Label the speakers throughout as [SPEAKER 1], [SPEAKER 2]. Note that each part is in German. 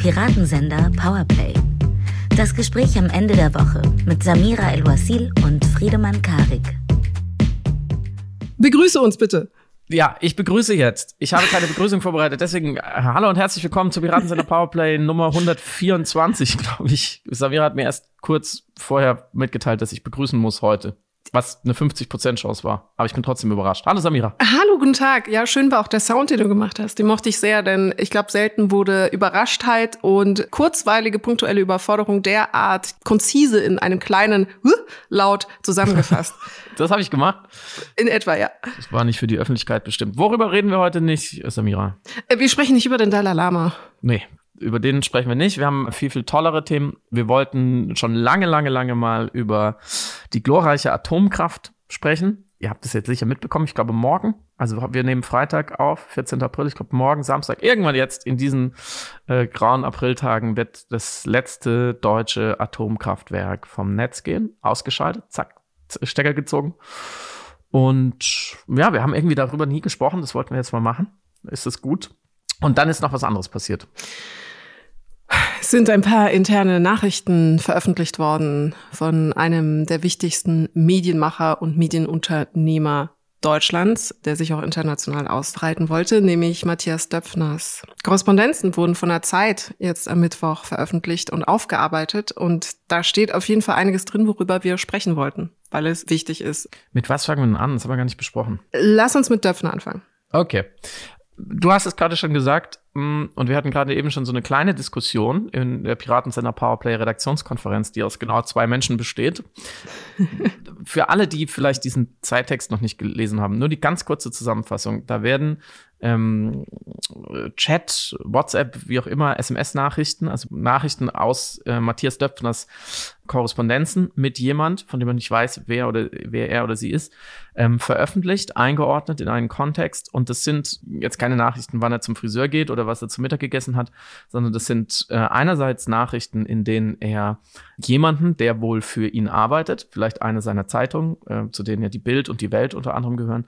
[SPEAKER 1] Piratensender Powerplay. Das Gespräch am Ende der Woche mit Samira El-Wasil und Friedemann Karik.
[SPEAKER 2] Begrüße uns bitte.
[SPEAKER 3] Ja, ich begrüße jetzt. Ich habe keine Begrüßung vorbereitet, deswegen äh, hallo und herzlich willkommen zu Piratensender Powerplay Nummer 124, glaube ich. Samira hat mir erst kurz vorher mitgeteilt, dass ich begrüßen muss heute was eine 50% Chance war. Aber ich bin trotzdem überrascht. Hallo Samira.
[SPEAKER 2] Hallo, guten Tag. Ja, schön war auch der Sound, den du gemacht hast. Den mochte ich sehr, denn ich glaube, selten wurde Überraschtheit und kurzweilige punktuelle Überforderung derart konzise in einem kleinen Laut zusammengefasst.
[SPEAKER 3] das habe ich gemacht?
[SPEAKER 2] In etwa, ja.
[SPEAKER 3] Das war nicht für die Öffentlichkeit bestimmt. Worüber reden wir heute nicht, Samira?
[SPEAKER 2] Äh, wir sprechen nicht über den Dalai Lama.
[SPEAKER 3] Nee, über den sprechen wir nicht. Wir haben viel, viel tollere Themen. Wir wollten schon lange, lange, lange mal über die glorreiche Atomkraft sprechen. Ihr habt es jetzt sicher mitbekommen, ich glaube morgen. Also wir nehmen Freitag auf, 14. April, ich glaube morgen, Samstag, irgendwann jetzt in diesen äh, grauen Apriltagen wird das letzte deutsche Atomkraftwerk vom Netz gehen, ausgeschaltet, zack, Stecker gezogen. Und ja, wir haben irgendwie darüber nie gesprochen, das wollten wir jetzt mal machen. Ist es gut? Und dann ist noch was anderes passiert.
[SPEAKER 2] Es sind ein paar interne Nachrichten veröffentlicht worden von einem der wichtigsten Medienmacher und Medienunternehmer Deutschlands, der sich auch international ausbreiten wollte, nämlich Matthias Döpfners. Korrespondenzen wurden von der Zeit jetzt am Mittwoch veröffentlicht und aufgearbeitet und da steht auf jeden Fall einiges drin, worüber wir sprechen wollten, weil es wichtig ist.
[SPEAKER 3] Mit was fangen wir denn an? Das haben wir gar nicht besprochen.
[SPEAKER 2] Lass uns mit Döpfner anfangen.
[SPEAKER 3] Okay. Du hast es gerade schon gesagt, mm, und wir hatten gerade eben schon so eine kleine Diskussion in der Piratensender Powerplay Redaktionskonferenz, die aus genau zwei Menschen besteht. Für alle, die vielleicht diesen Zeittext noch nicht gelesen haben, nur die ganz kurze Zusammenfassung. Da werden ähm, Chat, WhatsApp, wie auch immer, SMS-Nachrichten, also Nachrichten aus äh, Matthias Döpfners Korrespondenzen mit jemand, von dem man nicht weiß, wer oder wer er oder sie ist, ähm, veröffentlicht, eingeordnet in einen Kontext. Und das sind jetzt keine Nachrichten, wann er zum Friseur geht oder was er zum Mittag gegessen hat, sondern das sind äh, einerseits Nachrichten, in denen er jemanden, der wohl für ihn arbeitet, vielleicht eine seiner Zeitungen, äh, zu denen ja die Bild und die Welt unter anderem gehören,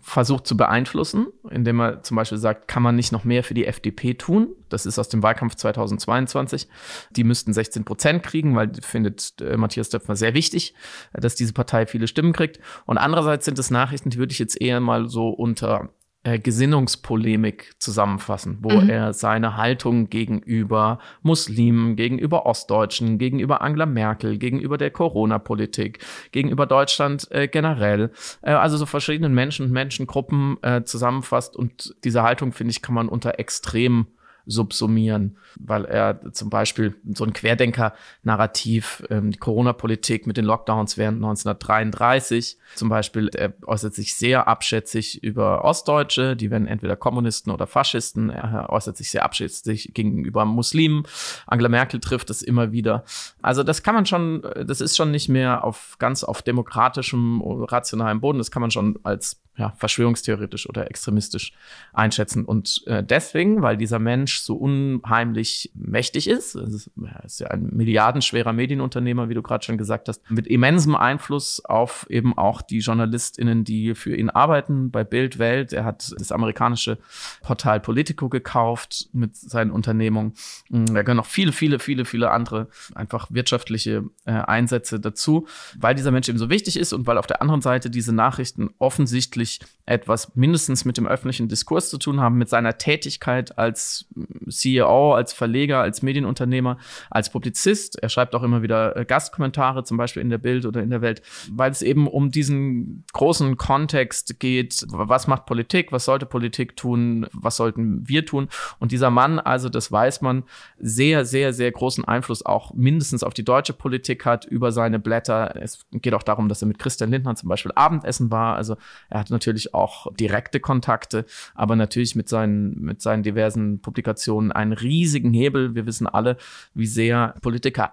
[SPEAKER 3] versucht zu beeinflussen, indem er zum Beispiel sagt, kann man nicht noch mehr für die FDP tun? Das ist aus dem Wahlkampf 2022. Die müssten 16 Prozent kriegen, weil findet äh, Matthias Döpfner sehr wichtig, dass diese Partei viele Stimmen kriegt. Und andererseits sind es Nachrichten, die würde ich jetzt eher mal so unter äh, Gesinnungspolemik zusammenfassen, wo mhm. er seine Haltung gegenüber Muslimen, gegenüber Ostdeutschen, gegenüber Angela Merkel, gegenüber der Corona-Politik, gegenüber Deutschland äh, generell, äh, also so verschiedenen Menschen und Menschengruppen äh, zusammenfasst. Und diese Haltung, finde ich, kann man unter extrem subsumieren, weil er zum Beispiel so ein Querdenker-Narrativ, ähm, die Corona-Politik mit den Lockdowns während 1933 zum Beispiel, er äußert sich sehr abschätzig über Ostdeutsche, die werden entweder Kommunisten oder Faschisten, er äußert sich sehr abschätzig gegenüber Muslimen, Angela Merkel trifft es immer wieder. Also das kann man schon, das ist schon nicht mehr auf ganz auf demokratischem, rationalem Boden, das kann man schon als ja, verschwörungstheoretisch oder extremistisch einschätzen. Und äh, deswegen, weil dieser Mensch so unheimlich mächtig ist, ist, er ist ja ein milliardenschwerer Medienunternehmer, wie du gerade schon gesagt hast, mit immensem Einfluss auf eben auch die JournalistInnen, die für ihn arbeiten bei Bild Welt. Er hat das amerikanische Portal Politico gekauft mit seinen Unternehmungen. Mm, da gehören noch viele, viele, viele, viele andere einfach wirtschaftliche äh, Einsätze dazu, weil dieser Mensch eben so wichtig ist und weil auf der anderen Seite diese Nachrichten offensichtlich wirklich etwas mindestens mit dem öffentlichen Diskurs zu tun haben, mit seiner Tätigkeit als CEO, als Verleger, als Medienunternehmer, als Publizist. Er schreibt auch immer wieder äh, Gastkommentare, zum Beispiel in der Bild oder in der Welt, weil es eben um diesen großen Kontext geht. Was macht Politik? Was sollte Politik tun? Was sollten wir tun? Und dieser Mann, also das weiß man, sehr, sehr, sehr großen Einfluss auch mindestens auf die deutsche Politik hat über seine Blätter. Es geht auch darum, dass er mit Christian Lindner zum Beispiel Abendessen war. Also er hat natürlich auch direkte Kontakte, aber natürlich mit seinen, mit seinen diversen Publikationen einen riesigen Hebel. Wir wissen alle, wie sehr Politiker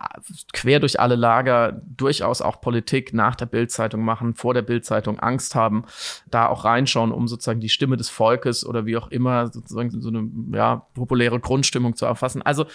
[SPEAKER 3] quer durch alle Lager durchaus auch Politik nach der Bildzeitung machen, vor der Bildzeitung Angst haben, da auch reinschauen, um sozusagen die Stimme des Volkes oder wie auch immer sozusagen so eine ja, populäre Grundstimmung zu erfassen. Also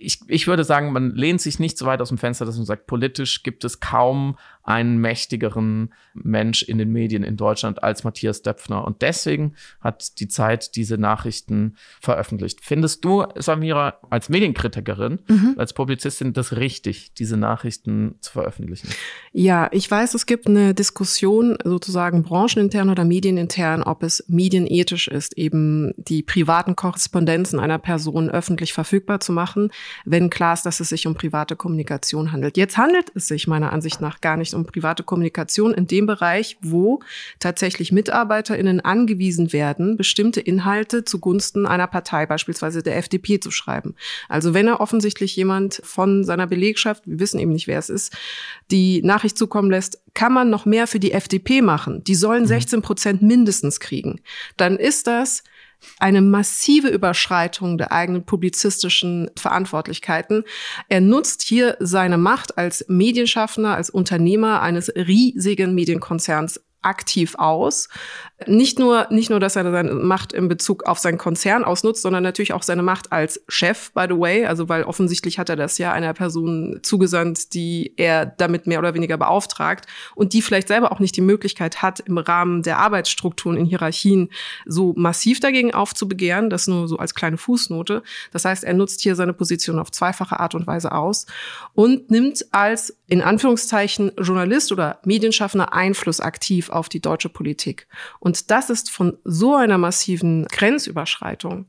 [SPEAKER 3] ich, ich würde sagen, man lehnt sich nicht so weit aus dem Fenster, dass man sagt, politisch gibt es kaum einen mächtigeren Mensch in den Medien in Deutschland als Matthias Döpfner. Und deswegen hat die Zeit diese Nachrichten veröffentlicht. Findest du, Samira, als Medienkritikerin, mhm. als Publizistin, das richtig, diese Nachrichten zu veröffentlichen?
[SPEAKER 2] Ja, ich weiß, es gibt eine Diskussion sozusagen branchenintern oder medienintern, ob es medienethisch ist, eben die privaten Korrespondenzen einer Person öffentlich verfügbar zu machen, wenn klar ist, dass es sich um private Kommunikation handelt. Jetzt handelt es sich meiner Ansicht nach gar nicht um private Kommunikation in dem Bereich, wo tatsächlich MitarbeiterInnen angewiesen werden, bestimmte Inhalte zugunsten einer Partei, beispielsweise der FDP, zu schreiben. Also wenn er offensichtlich jemand von seiner Belegschaft, wir wissen eben nicht, wer es ist, die Nachricht zukommen lässt, kann man noch mehr für die FDP machen. Die sollen 16 mhm. Prozent mindestens kriegen. Dann ist das eine massive Überschreitung der eigenen publizistischen Verantwortlichkeiten. Er nutzt hier seine Macht als Medienschaffender, als Unternehmer eines riesigen Medienkonzerns aktiv aus. Nicht nur, nicht nur, dass er seine Macht in Bezug auf seinen Konzern ausnutzt, sondern natürlich auch seine Macht als Chef, by the way. Also, weil offensichtlich hat er das ja einer Person zugesandt, die er damit mehr oder weniger beauftragt und die vielleicht selber auch nicht die Möglichkeit hat, im Rahmen der Arbeitsstrukturen in Hierarchien so massiv dagegen aufzubegehren. Das nur so als kleine Fußnote. Das heißt, er nutzt hier seine Position auf zweifache Art und Weise aus und nimmt als in Anführungszeichen Journalist oder Medienschaffender Einfluss aktiv auf die deutsche Politik. Und das ist von so einer massiven Grenzüberschreitung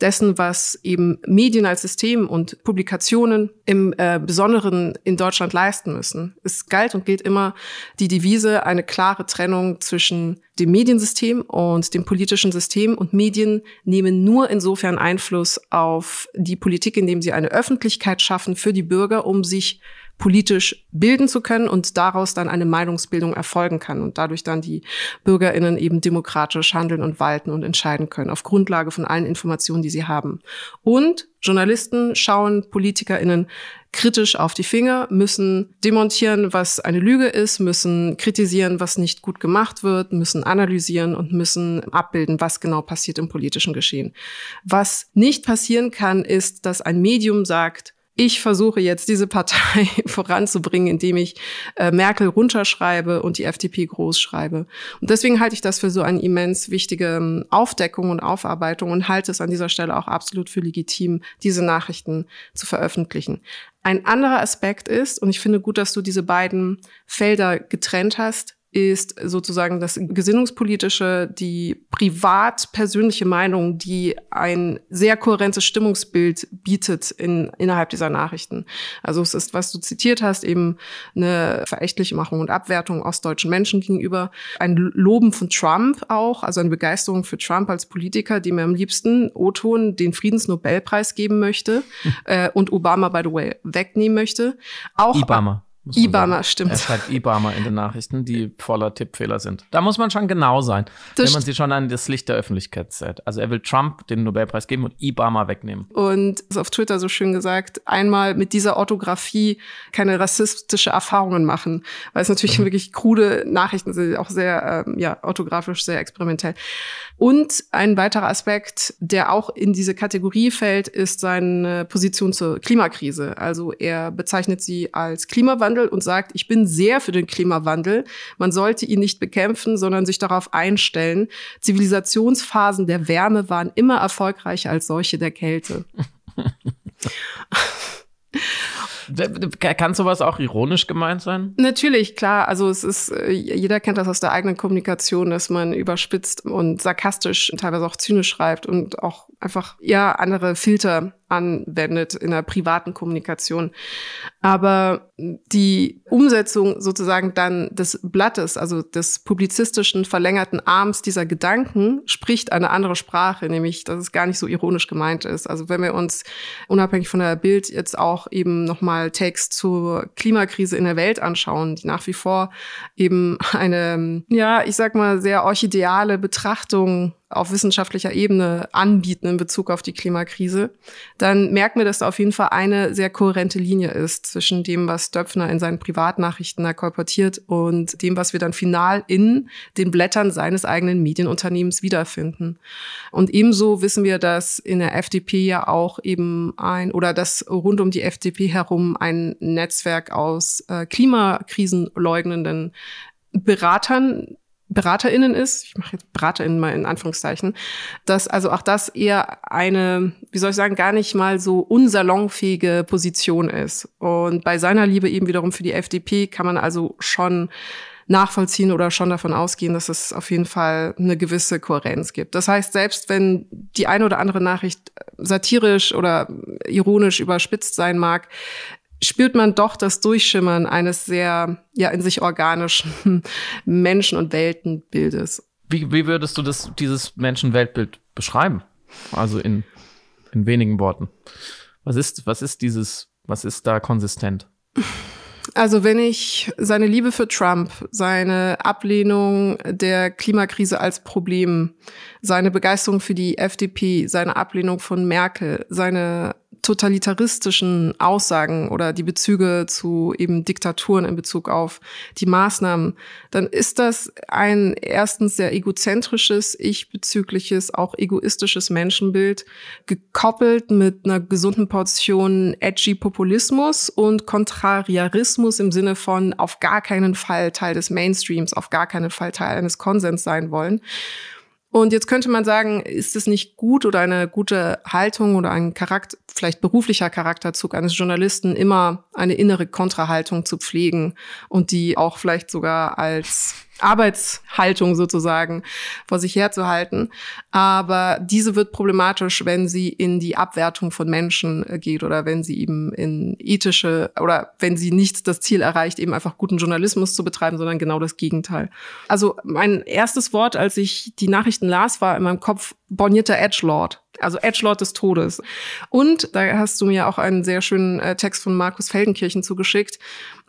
[SPEAKER 2] dessen, was eben Medien als System und Publikationen im äh, Besonderen in Deutschland leisten müssen. Es galt und gilt immer die Devise, eine klare Trennung zwischen dem Mediensystem und dem politischen System. Und Medien nehmen nur insofern Einfluss auf die Politik, indem sie eine Öffentlichkeit schaffen für die Bürger, um sich politisch bilden zu können und daraus dann eine Meinungsbildung erfolgen kann und dadurch dann die Bürgerinnen eben demokratisch handeln und walten und entscheiden können auf Grundlage von allen Informationen, die sie haben. Und Journalisten schauen Politikerinnen kritisch auf die Finger, müssen demontieren, was eine Lüge ist, müssen kritisieren, was nicht gut gemacht wird, müssen analysieren und müssen abbilden, was genau passiert im politischen Geschehen. Was nicht passieren kann, ist, dass ein Medium sagt, ich versuche jetzt diese Partei voranzubringen, indem ich äh, Merkel runterschreibe und die FDP großschreibe. Und deswegen halte ich das für so eine immens wichtige ähm, Aufdeckung und Aufarbeitung und halte es an dieser Stelle auch absolut für legitim, diese Nachrichten zu veröffentlichen. Ein anderer Aspekt ist, und ich finde gut, dass du diese beiden Felder getrennt hast, ist sozusagen das Gesinnungspolitische, die privat-persönliche Meinung, die ein sehr kohärentes Stimmungsbild bietet in, innerhalb dieser Nachrichten. Also es ist, was du zitiert hast, eben eine verächtliche Machung und Abwertung ostdeutschen Menschen gegenüber, ein Loben von Trump auch, also eine Begeisterung für Trump als Politiker, die mir am liebsten O-Ton den Friedensnobelpreis geben möchte hm. äh, und Obama, by the way, wegnehmen möchte. Auch
[SPEAKER 3] Obama.
[SPEAKER 2] Ibama, stimmt.
[SPEAKER 3] Er schreibt Ibama in den Nachrichten, die voller Tippfehler sind. Da muss man schon genau sein, das wenn man sie schon an das Licht der Öffentlichkeit setzt. Also er will Trump den Nobelpreis geben und Ibama wegnehmen.
[SPEAKER 2] Und ist auf Twitter so schön gesagt, einmal mit dieser Orthographie keine rassistische Erfahrungen machen, weil es natürlich mhm. wirklich krude Nachrichten sind, auch sehr, ähm, ja, orthografisch sehr experimentell. Und ein weiterer Aspekt, der auch in diese Kategorie fällt, ist seine Position zur Klimakrise. Also er bezeichnet sie als Klimawandel und sagt, ich bin sehr für den Klimawandel. Man sollte ihn nicht bekämpfen, sondern sich darauf einstellen. Zivilisationsphasen der Wärme waren immer erfolgreicher als solche der Kälte.
[SPEAKER 3] Kann sowas auch ironisch gemeint sein?
[SPEAKER 2] Natürlich, klar. Also es ist, äh, jeder kennt das aus der eigenen Kommunikation, dass man überspitzt und sarkastisch, teilweise auch zynisch schreibt und auch einfach, ja, andere Filter anwendet in der privaten Kommunikation. Aber die Umsetzung sozusagen dann des Blattes, also des publizistischen verlängerten Arms dieser Gedanken, spricht eine andere Sprache, nämlich, dass es gar nicht so ironisch gemeint ist. Also wenn wir uns unabhängig von der Bild jetzt auch eben nochmal Text zur Klimakrise in der Welt anschauen, die nach wie vor eben eine, ja, ich sag mal, sehr orchideale Betrachtung auf wissenschaftlicher Ebene anbieten in Bezug auf die Klimakrise, dann merken wir, dass da auf jeden Fall eine sehr kohärente Linie ist zwischen dem, was Döpfner in seinen Privatnachrichten da kolportiert und dem, was wir dann final in den Blättern seines eigenen Medienunternehmens wiederfinden. Und ebenso wissen wir, dass in der FDP ja auch eben ein oder dass rund um die FDP herum ein Netzwerk aus äh, Klimakrisenleugnenden Beratern BeraterInnen ist, ich mache jetzt BeraterInnen mal in Anführungszeichen, dass also auch das eher eine, wie soll ich sagen, gar nicht mal so unsalonfähige Position ist. Und bei seiner Liebe eben wiederum für die FDP kann man also schon nachvollziehen oder schon davon ausgehen, dass es auf jeden Fall eine gewisse Kohärenz gibt. Das heißt, selbst wenn die eine oder andere Nachricht satirisch oder ironisch überspitzt sein mag, spürt man doch das Durchschimmern eines sehr, ja, in sich organischen Menschen- und Weltenbildes.
[SPEAKER 3] Wie, wie würdest du das, dieses Menschen-Weltbild beschreiben? Also in, in wenigen Worten. Was ist, was ist dieses, was ist da konsistent?
[SPEAKER 2] Also wenn ich seine Liebe für Trump, seine Ablehnung der Klimakrise als Problem, seine Begeisterung für die FDP, seine Ablehnung von Merkel, seine totalitaristischen Aussagen oder die Bezüge zu eben Diktaturen in Bezug auf die Maßnahmen, dann ist das ein erstens sehr egozentrisches, ich-bezügliches, auch egoistisches Menschenbild, gekoppelt mit einer gesunden Portion edgy Populismus und Kontrariarismus im Sinne von auf gar keinen Fall Teil des Mainstreams, auf gar keinen Fall Teil eines Konsens sein wollen. Und jetzt könnte man sagen, ist es nicht gut oder eine gute Haltung oder ein Charakter, vielleicht beruflicher Charakterzug eines Journalisten, immer eine innere Kontrahaltung zu pflegen und die auch vielleicht sogar als Arbeitshaltung sozusagen vor sich herzuhalten. Aber diese wird problematisch, wenn sie in die Abwertung von Menschen äh, geht oder wenn sie eben in ethische oder wenn sie nicht das Ziel erreicht, eben einfach guten Journalismus zu betreiben, sondern genau das Gegenteil. Also mein erstes Wort, als ich die Nachrichten las, war in meinem Kopf bornierter Edgelord. Also Edgelord des Todes. Und da hast du mir auch einen sehr schönen äh, Text von Markus Feldenkirchen zugeschickt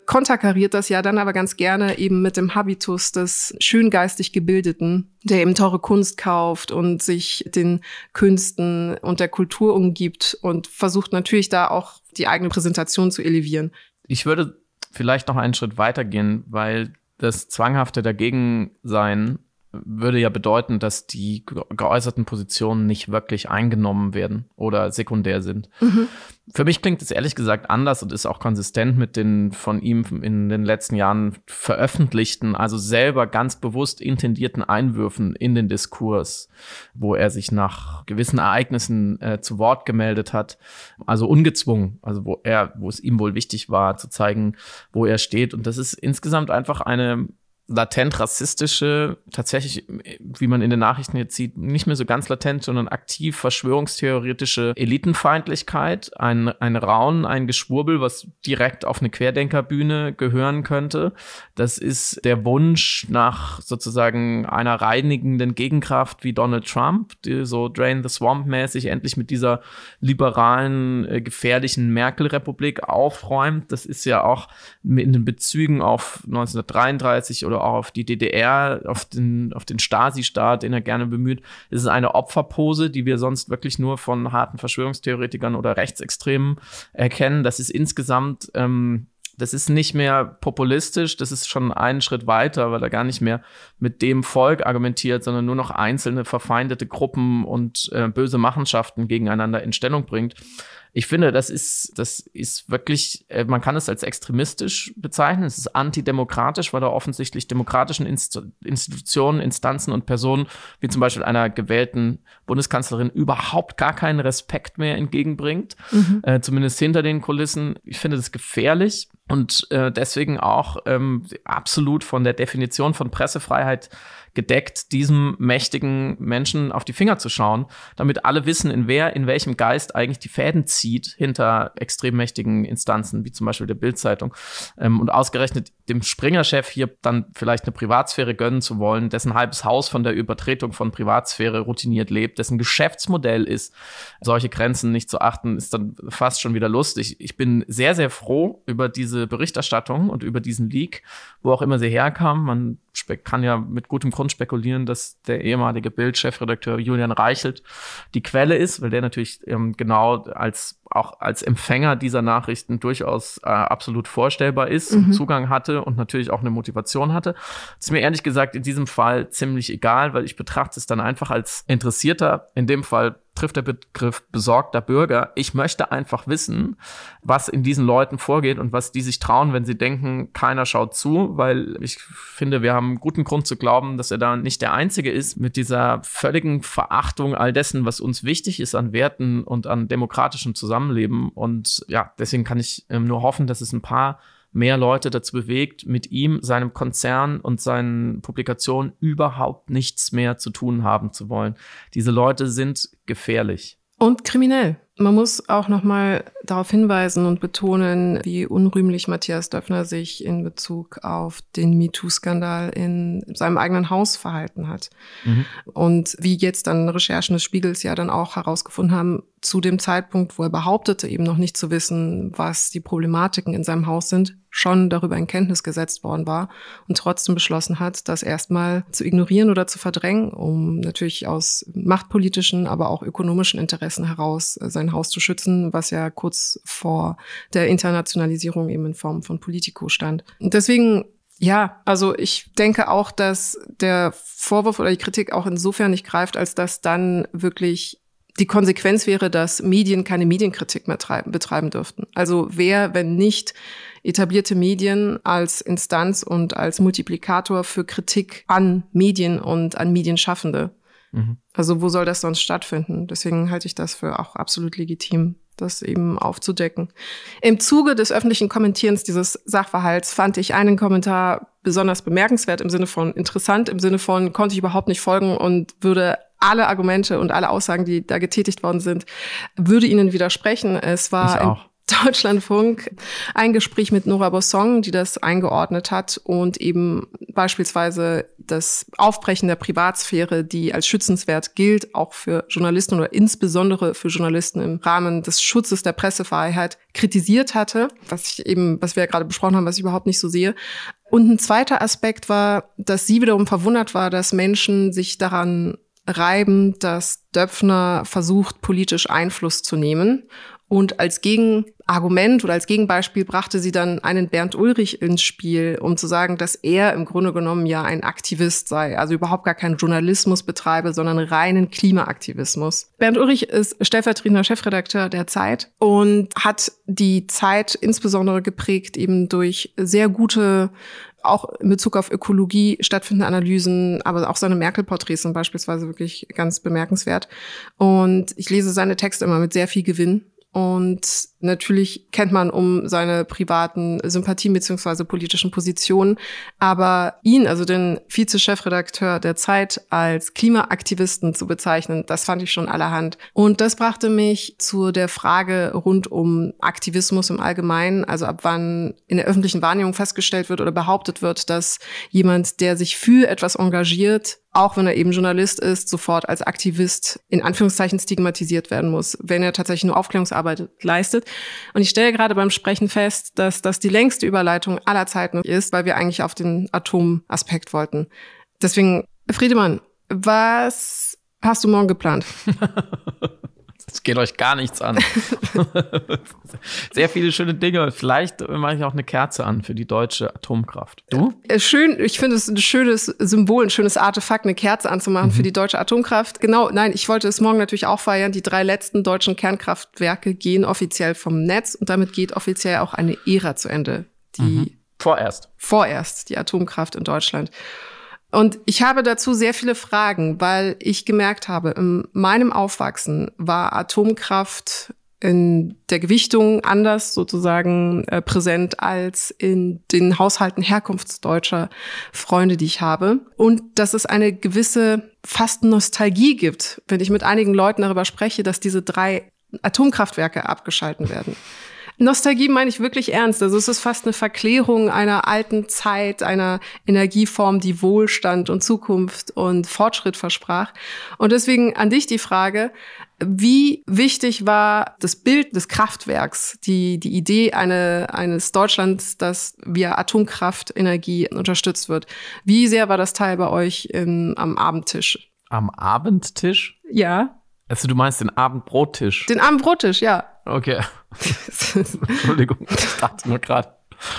[SPEAKER 2] konterkariert das ja dann aber ganz gerne eben mit dem Habitus des schöngeistig Gebildeten, der eben teure Kunst kauft und sich den Künsten und der Kultur umgibt und versucht natürlich da auch die eigene Präsentation zu elevieren.
[SPEAKER 3] Ich würde vielleicht noch einen Schritt weitergehen, weil das zwanghafte Dagegensein würde ja bedeuten, dass die geäußerten Positionen nicht wirklich eingenommen werden oder sekundär sind. Mhm. Für mich klingt es ehrlich gesagt anders und ist auch konsistent mit den von ihm in den letzten Jahren veröffentlichten, also selber ganz bewusst intendierten Einwürfen in den Diskurs, wo er sich nach gewissen Ereignissen äh, zu Wort gemeldet hat, also ungezwungen, also wo er, wo es ihm wohl wichtig war, zu zeigen, wo er steht. Und das ist insgesamt einfach eine latent rassistische, tatsächlich, wie man in den Nachrichten jetzt sieht, nicht mehr so ganz latent, sondern aktiv verschwörungstheoretische Elitenfeindlichkeit, ein, ein Raun, ein Geschwurbel, was direkt auf eine Querdenkerbühne gehören könnte. Das ist der Wunsch nach sozusagen einer reinigenden Gegenkraft wie Donald Trump, die so Drain the Swamp mäßig endlich mit dieser liberalen, äh, gefährlichen Merkel-Republik aufräumt. Das ist ja auch in den Bezügen auf 1933 oder auf die DDR, auf den, auf den Stasi-Staat, den er gerne bemüht. Es ist eine Opferpose, die wir sonst wirklich nur von harten Verschwörungstheoretikern oder Rechtsextremen erkennen. Das ist insgesamt ähm, das ist nicht mehr populistisch, das ist schon einen Schritt weiter, weil er gar nicht mehr mit dem Volk argumentiert, sondern nur noch einzelne verfeindete Gruppen und äh, böse Machenschaften gegeneinander in Stellung bringt. Ich finde, das ist, das ist wirklich, äh, man kann es als extremistisch bezeichnen. Es ist antidemokratisch, weil er offensichtlich demokratischen Inst Institutionen, Instanzen und Personen, wie zum Beispiel einer gewählten Bundeskanzlerin, überhaupt gar keinen Respekt mehr entgegenbringt. Mhm. Äh, zumindest hinter den Kulissen. Ich finde das gefährlich und äh, deswegen auch ähm, absolut von der Definition von Pressefreiheit gedeckt, diesem mächtigen Menschen auf die Finger zu schauen, damit alle wissen, in wer, in welchem Geist eigentlich die Fäden zieht hinter extrem mächtigen Instanzen, wie zum Beispiel der Bildzeitung. Ähm, und ausgerechnet dem Springer-Chef hier dann vielleicht eine Privatsphäre gönnen zu wollen, dessen halbes Haus von der Übertretung von Privatsphäre routiniert lebt, dessen Geschäftsmodell ist, solche Grenzen nicht zu achten, ist dann fast schon wieder lustig. Ich bin sehr, sehr froh über diese Berichterstattung und über diesen Leak, wo auch immer sie herkam. Man kann ja mit gutem Grund spekulieren, dass der ehemalige Bild-Chefredakteur Julian Reichelt die Quelle ist, weil der natürlich ähm, genau als auch als Empfänger dieser Nachrichten durchaus äh, absolut vorstellbar ist mhm. und Zugang hatte und natürlich auch eine Motivation hatte. Das ist mir ehrlich gesagt in diesem Fall ziemlich egal, weil ich betrachte es dann einfach als Interessierter, in dem Fall trifft der Begriff besorgter Bürger. Ich möchte einfach wissen, was in diesen Leuten vorgeht und was die sich trauen, wenn sie denken, keiner schaut zu, weil ich finde, wir haben guten Grund zu glauben, dass er da nicht der Einzige ist mit dieser völligen Verachtung all dessen, was uns wichtig ist an Werten und an demokratischem Zusammenleben. Und ja, deswegen kann ich ähm, nur hoffen, dass es ein paar mehr Leute dazu bewegt, mit ihm, seinem Konzern und seinen Publikationen überhaupt nichts mehr zu tun haben zu wollen. Diese Leute sind gefährlich.
[SPEAKER 2] Und kriminell. Man muss auch noch mal darauf hinweisen und betonen, wie unrühmlich Matthias Döpfner sich in Bezug auf den MeToo-Skandal in seinem eigenen Haus verhalten hat. Mhm. Und wie jetzt dann Recherchen des Spiegels ja dann auch herausgefunden haben, zu dem Zeitpunkt, wo er behauptete, eben noch nicht zu wissen, was die Problematiken in seinem Haus sind, schon darüber in Kenntnis gesetzt worden war und trotzdem beschlossen hat, das erstmal zu ignorieren oder zu verdrängen, um natürlich aus machtpolitischen, aber auch ökonomischen Interessen heraus sein Haus zu schützen, was ja kurz vor der Internationalisierung eben in Form von Politico stand. Und deswegen ja, also ich denke auch, dass der Vorwurf oder die Kritik auch insofern nicht greift, als dass dann wirklich die Konsequenz wäre, dass Medien keine Medienkritik mehr treiben, betreiben dürften. Also wer, wenn nicht etablierte Medien als Instanz und als Multiplikator für Kritik an Medien und an Medienschaffende. Mhm. Also wo soll das sonst stattfinden? Deswegen halte ich das für auch absolut legitim, das eben aufzudecken. Im Zuge des öffentlichen Kommentierens dieses Sachverhalts fand ich einen Kommentar besonders bemerkenswert im Sinne von interessant, im Sinne von konnte ich überhaupt nicht folgen und würde alle Argumente und alle Aussagen, die da getätigt worden sind, würde Ihnen widersprechen. Es war Deutschlandfunk ein Gespräch mit Nora Bossong, die das eingeordnet hat und eben beispielsweise das Aufbrechen der Privatsphäre, die als schützenswert gilt, auch für Journalisten oder insbesondere für Journalisten im Rahmen des Schutzes der Pressefreiheit kritisiert hatte, was ich eben, was wir ja gerade besprochen haben, was ich überhaupt nicht so sehe. Und ein zweiter Aspekt war, dass sie wiederum verwundert war, dass Menschen sich daran reiben, dass Döpfner versucht, politisch Einfluss zu nehmen. Und als Gegenargument oder als Gegenbeispiel brachte sie dann einen Bernd Ulrich ins Spiel, um zu sagen, dass er im Grunde genommen ja ein Aktivist sei, also überhaupt gar keinen Journalismus betreibe, sondern reinen Klimaaktivismus. Bernd Ulrich ist stellvertretender Chefredakteur der Zeit und hat die Zeit insbesondere geprägt eben durch sehr gute auch in Bezug auf Ökologie stattfindende Analysen, aber auch seine Merkel-Porträts sind beispielsweise wirklich ganz bemerkenswert. Und ich lese seine Texte immer mit sehr viel Gewinn. Und natürlich kennt man um seine privaten Sympathien beziehungsweise politischen Positionen. Aber ihn, also den Vize-Chefredakteur der Zeit, als Klimaaktivisten zu bezeichnen, das fand ich schon allerhand. Und das brachte mich zu der Frage rund um Aktivismus im Allgemeinen. Also ab wann in der öffentlichen Wahrnehmung festgestellt wird oder behauptet wird, dass jemand, der sich für etwas engagiert, auch wenn er eben Journalist ist, sofort als Aktivist in Anführungszeichen stigmatisiert werden muss, wenn er tatsächlich nur Aufklärungsarbeit leistet. Und ich stelle gerade beim Sprechen fest, dass das die längste Überleitung aller Zeiten ist, weil wir eigentlich auf den Atomaspekt wollten. Deswegen, Friedemann, was hast du morgen geplant?
[SPEAKER 3] Es geht euch gar nichts an. Sehr viele schöne Dinge. Vielleicht mache ich auch eine Kerze an für die deutsche Atomkraft. Du?
[SPEAKER 2] Äh, schön, ich finde es ein schönes Symbol, ein schönes Artefakt, eine Kerze anzumachen mhm. für die deutsche Atomkraft. Genau, nein, ich wollte es morgen natürlich auch feiern. Die drei letzten deutschen Kernkraftwerke gehen offiziell vom Netz und damit geht offiziell auch eine Ära zu Ende. Die mhm.
[SPEAKER 3] Vorerst.
[SPEAKER 2] Vorerst, die Atomkraft in Deutschland. Und ich habe dazu sehr viele Fragen, weil ich gemerkt habe, in meinem Aufwachsen war Atomkraft in der Gewichtung anders sozusagen äh, präsent als in den Haushalten herkunftsdeutscher Freunde, die ich habe. Und dass es eine gewisse fast Nostalgie gibt, wenn ich mit einigen Leuten darüber spreche, dass diese drei Atomkraftwerke abgeschalten werden. Nostalgie meine ich wirklich ernst. Also es ist fast eine Verklärung einer alten Zeit, einer Energieform, die Wohlstand und Zukunft und Fortschritt versprach. Und deswegen an dich die Frage, Wie wichtig war das Bild des Kraftwerks, die, die Idee eine, eines Deutschlands, das via Atomkraftenergie unterstützt wird? Wie sehr war das Teil bei euch in, am Abendtisch?
[SPEAKER 3] Am Abendtisch?
[SPEAKER 2] Ja.
[SPEAKER 3] Also du meinst den Abendbrottisch?
[SPEAKER 2] Den Abendbrottisch, ja.
[SPEAKER 3] Okay. Entschuldigung, ich dachte nur gerade.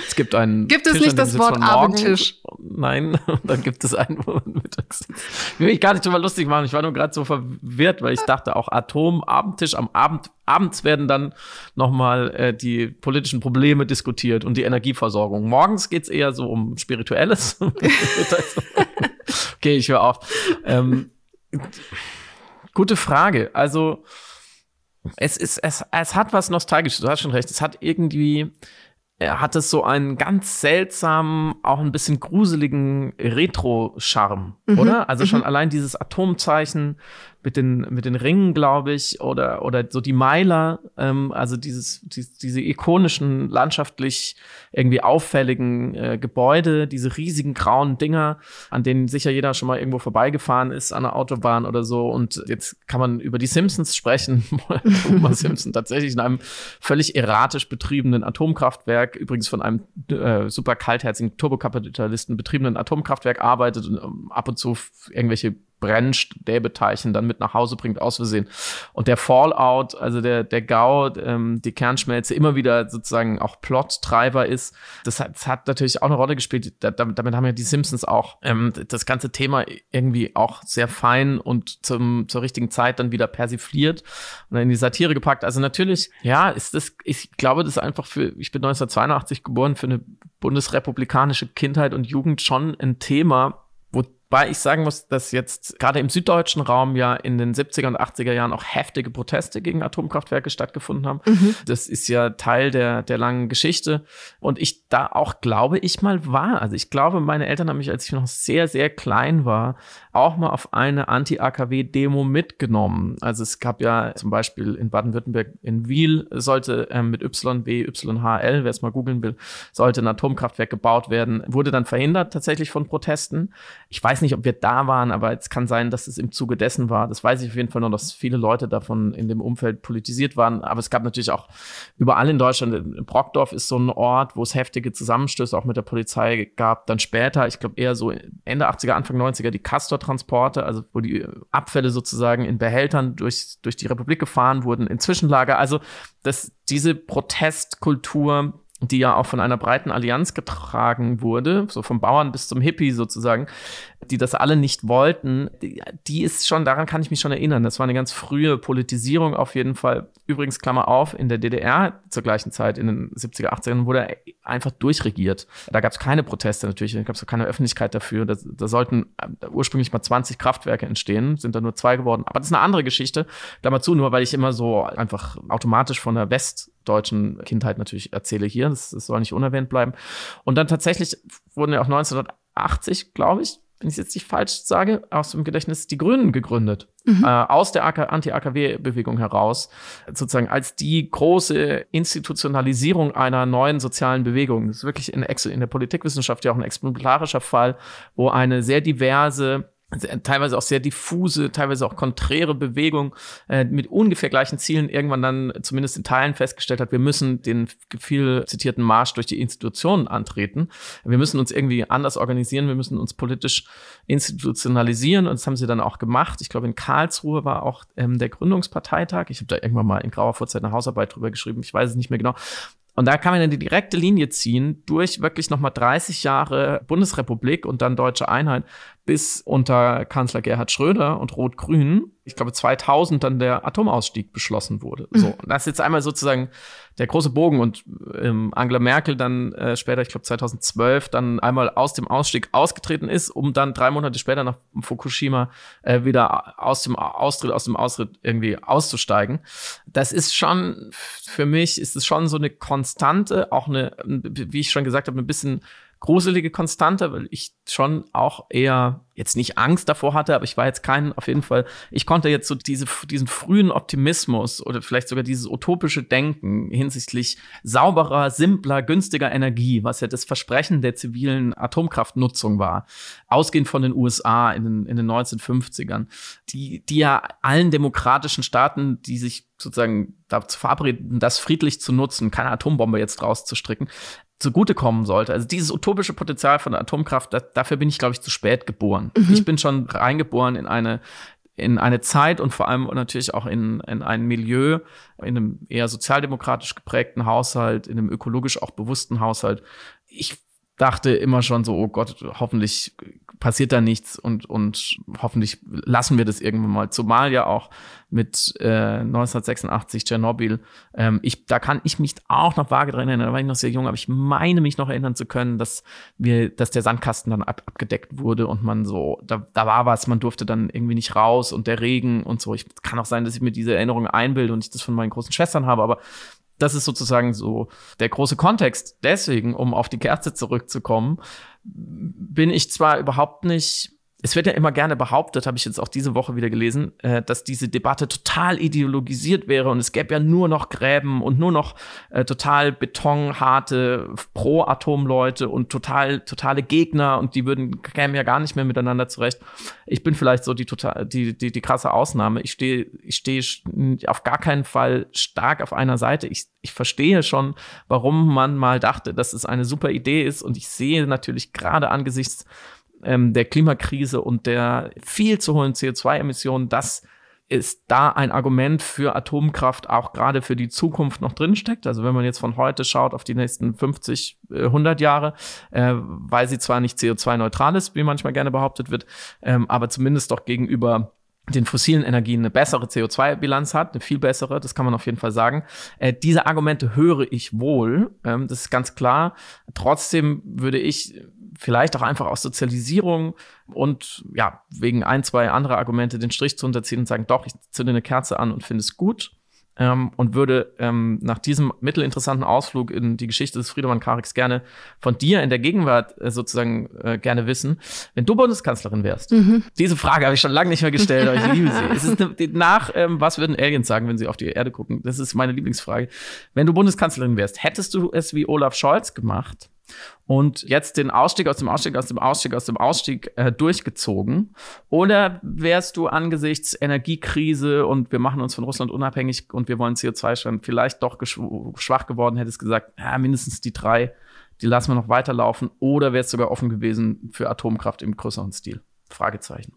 [SPEAKER 3] Es gibt einen.
[SPEAKER 2] Gibt es Tisch, nicht das Wort Abendtisch?
[SPEAKER 3] Nein, dann gibt es einen, mittags Ich will mich gar nicht drüber lustig machen. Ich war nur gerade so verwirrt, weil ich dachte auch Atom, Abendtisch. Am Abend, abends werden dann nochmal äh, die politischen Probleme diskutiert und die Energieversorgung. Morgens geht es eher so um Spirituelles. okay, ich höre auf. Ähm, gute Frage. Also, es ist, es, es hat was Nostalgisches. Du hast schon recht. Es hat irgendwie, er hat es so einen ganz seltsamen, auch ein bisschen gruseligen Retro-Charme, mhm. oder? Also schon mhm. allein dieses Atomzeichen, mit den, mit den Ringen, glaube ich, oder, oder so die Meiler, ähm, also dieses, die, diese ikonischen, landschaftlich irgendwie auffälligen äh, Gebäude, diese riesigen grauen Dinger, an denen sicher jeder schon mal irgendwo vorbeigefahren ist an der Autobahn oder so. Und jetzt kann man über die Simpsons sprechen, Thomas Simpson tatsächlich in einem völlig erratisch betriebenen Atomkraftwerk, übrigens von einem äh, super kaltherzigen Turbokapitalisten betriebenen Atomkraftwerk arbeitet und ähm, ab und zu irgendwelche Brennstäbeteilchen dann mit nach Hause bringt, aus Versehen. Und der Fallout, also der, der GAU, ähm, die Kernschmelze, immer wieder sozusagen auch Plottreiber ist, das hat, das hat natürlich auch eine Rolle gespielt. Da, damit, damit haben ja die Simpsons auch ähm, das ganze Thema irgendwie auch sehr fein und zum, zur richtigen Zeit dann wieder persifliert und in die Satire gepackt. Also natürlich, ja, ist das, ich glaube, das ist einfach für, ich bin 1982 geboren, für eine bundesrepublikanische Kindheit und Jugend schon ein Thema, Wobei ich sagen muss, dass jetzt gerade im süddeutschen Raum ja in den 70er und 80er Jahren auch heftige Proteste gegen Atomkraftwerke stattgefunden haben. Mhm. Das ist ja Teil der, der langen Geschichte. Und ich da auch, glaube ich, mal war. Also ich glaube, meine Eltern haben mich, als ich noch sehr, sehr klein war, auch mal auf eine Anti-AKW-Demo mitgenommen. Also es gab ja zum Beispiel in Baden-Württemberg in Wiel sollte ähm, mit YB, YHL, wer es mal googeln will, sollte ein Atomkraftwerk gebaut werden. Wurde dann verhindert tatsächlich von Protesten. Ich weiß nicht, ob wir da waren, aber es kann sein, dass es im Zuge dessen war. Das weiß ich auf jeden Fall noch, dass viele Leute davon in dem Umfeld politisiert waren. Aber es gab natürlich auch überall in Deutschland. Brockdorf ist so ein Ort, wo es heftige Zusammenstöße auch mit der Polizei gab. Dann später, ich glaube eher so Ende 80er, Anfang 90er, die Castor-Transporte, also wo die Abfälle sozusagen in Behältern durch, durch die Republik gefahren wurden, in Zwischenlager. Also das, diese Protestkultur die ja auch von einer breiten Allianz getragen wurde, so vom Bauern bis zum Hippie sozusagen, die das alle nicht wollten, die, ist schon, daran kann ich mich schon erinnern. Das war eine ganz frühe Politisierung auf jeden Fall. Übrigens, Klammer auf, in der DDR zur gleichen Zeit, in den 70er, 80ern, wurde er einfach durchregiert. Da gab es keine Proteste natürlich, da gab es keine Öffentlichkeit dafür. Da, da sollten äh, ursprünglich mal 20 Kraftwerke entstehen, sind da nur zwei geworden. Aber das ist eine andere Geschichte. Klammer zu, nur weil ich immer so einfach automatisch von der westdeutschen Kindheit natürlich erzähle hier. Das, das soll nicht unerwähnt bleiben. Und dann tatsächlich wurden ja auch 1980, glaube ich, wenn ich es jetzt nicht falsch sage, aus dem Gedächtnis die Grünen gegründet. Mhm. Äh, aus der Anti-AKW-Bewegung heraus, sozusagen als die große Institutionalisierung einer neuen sozialen Bewegung. Das ist wirklich in, in der Politikwissenschaft ja auch ein exemplarischer Fall, wo eine sehr diverse teilweise auch sehr diffuse, teilweise auch konträre Bewegung äh, mit ungefähr gleichen Zielen irgendwann dann zumindest in Teilen festgestellt hat, wir müssen den viel zitierten Marsch durch die Institutionen antreten. Wir müssen uns irgendwie anders organisieren, wir müssen uns politisch institutionalisieren und das haben sie dann auch gemacht. Ich glaube, in Karlsruhe war auch ähm, der Gründungsparteitag. Ich habe da irgendwann mal in grauer Vorzeit eine Hausarbeit drüber geschrieben, ich weiß es nicht mehr genau. Und da kann man dann die direkte Linie ziehen durch wirklich nochmal 30 Jahre Bundesrepublik und dann deutsche Einheit bis unter Kanzler Gerhard Schröder und Rot-Grün, ich glaube 2000 dann der Atomausstieg beschlossen wurde. Mhm. So, und das ist jetzt einmal sozusagen der große Bogen und ähm, Angela Merkel dann äh, später, ich glaube 2012, dann einmal aus dem Ausstieg ausgetreten ist, um dann drei Monate später nach Fukushima äh, wieder aus dem Austritt, aus dem Austritt irgendwie auszusteigen. Das ist schon, für mich ist es schon so eine Konstante, auch eine, wie ich schon gesagt habe, ein bisschen gruselige Konstante, weil ich schon auch eher jetzt nicht Angst davor hatte, aber ich war jetzt kein, auf jeden Fall, ich konnte jetzt so diese, diesen frühen Optimismus oder vielleicht sogar dieses utopische Denken hinsichtlich sauberer, simpler, günstiger Energie, was ja das Versprechen der zivilen Atomkraftnutzung war, ausgehend von den USA in den, in den 1950ern, die, die ja allen demokratischen Staaten, die sich sozusagen dazu verabreden, das friedlich zu nutzen, keine Atombombe jetzt rauszustricken, zugutekommen sollte. Also dieses utopische Potenzial von der Atomkraft, das, dafür bin ich, glaube ich, zu spät geboren. Mhm. Ich bin schon reingeboren in eine in eine Zeit und vor allem natürlich auch in, in ein Milieu, in einem eher sozialdemokratisch geprägten Haushalt, in einem ökologisch auch bewussten Haushalt. Ich dachte immer schon so, oh Gott, hoffentlich passiert da nichts und, und hoffentlich lassen wir das irgendwann mal. Zumal ja auch mit äh, 1986 Tschernobyl, ähm, ich, da kann ich mich auch noch vage dran erinnern, da war ich noch sehr jung, aber ich meine mich noch erinnern zu können, dass wir, dass der Sandkasten dann ab, abgedeckt wurde und man so, da, da war was, man durfte dann irgendwie nicht raus und der Regen und so. Ich kann auch sein, dass ich mir diese Erinnerung einbilde und ich das von meinen großen Schwestern habe, aber das ist sozusagen so der große Kontext. Deswegen, um auf die Kerze zurückzukommen, bin ich zwar überhaupt nicht es wird ja immer gerne behauptet, habe ich jetzt auch diese Woche wieder gelesen, äh, dass diese Debatte total ideologisiert wäre und es gäbe ja nur noch Gräben und nur noch äh, total betonharte Pro-Atom-Leute und total totale Gegner und die würden kämen ja gar nicht mehr miteinander zurecht. Ich bin vielleicht so die total die die, die krasse Ausnahme. Ich stehe ich stehe auf gar keinen Fall stark auf einer Seite. Ich ich verstehe schon, warum man mal dachte, dass es eine super Idee ist und ich sehe natürlich gerade angesichts ähm, der Klimakrise und der viel zu hohen CO2-Emissionen, dass ist da ein Argument für Atomkraft auch gerade für die Zukunft noch drinsteckt. Also wenn man jetzt von heute schaut auf die nächsten 50, 100 äh, Jahre, äh, weil sie zwar nicht CO2-neutral ist, wie manchmal gerne behauptet wird, ähm, aber zumindest doch gegenüber den fossilen Energien eine bessere CO2-Bilanz hat, eine viel bessere, das kann man auf jeden Fall sagen. Äh, diese Argumente höre ich wohl, ähm, das ist ganz klar. Trotzdem würde ich vielleicht auch einfach aus Sozialisierung und ja, wegen ein, zwei andere Argumente den Strich zu unterziehen und sagen, doch, ich zünde eine Kerze an und finde es gut. Ähm, und würde ähm, nach diesem mittelinteressanten Ausflug in die Geschichte des Friedemann Karix gerne von dir in der Gegenwart äh, sozusagen äh, gerne wissen, wenn du Bundeskanzlerin wärst. Mhm. Diese Frage habe ich schon lange nicht mehr gestellt, aber ich liebe sie. Es ist eine, nach, ähm, was würden Aliens sagen, wenn sie auf die Erde gucken? Das ist meine Lieblingsfrage. Wenn du Bundeskanzlerin wärst, hättest du es wie Olaf Scholz gemacht? Und jetzt den Ausstieg aus dem Ausstieg aus dem Ausstieg aus dem Ausstieg äh, durchgezogen? Oder wärst du angesichts Energiekrise und wir machen uns von Russland unabhängig und wir wollen CO2 steuern, vielleicht doch schwach geworden, hättest gesagt, ja, mindestens die drei, die lassen wir noch weiterlaufen? Oder wärst du sogar offen gewesen für Atomkraft im größeren Stil? Fragezeichen.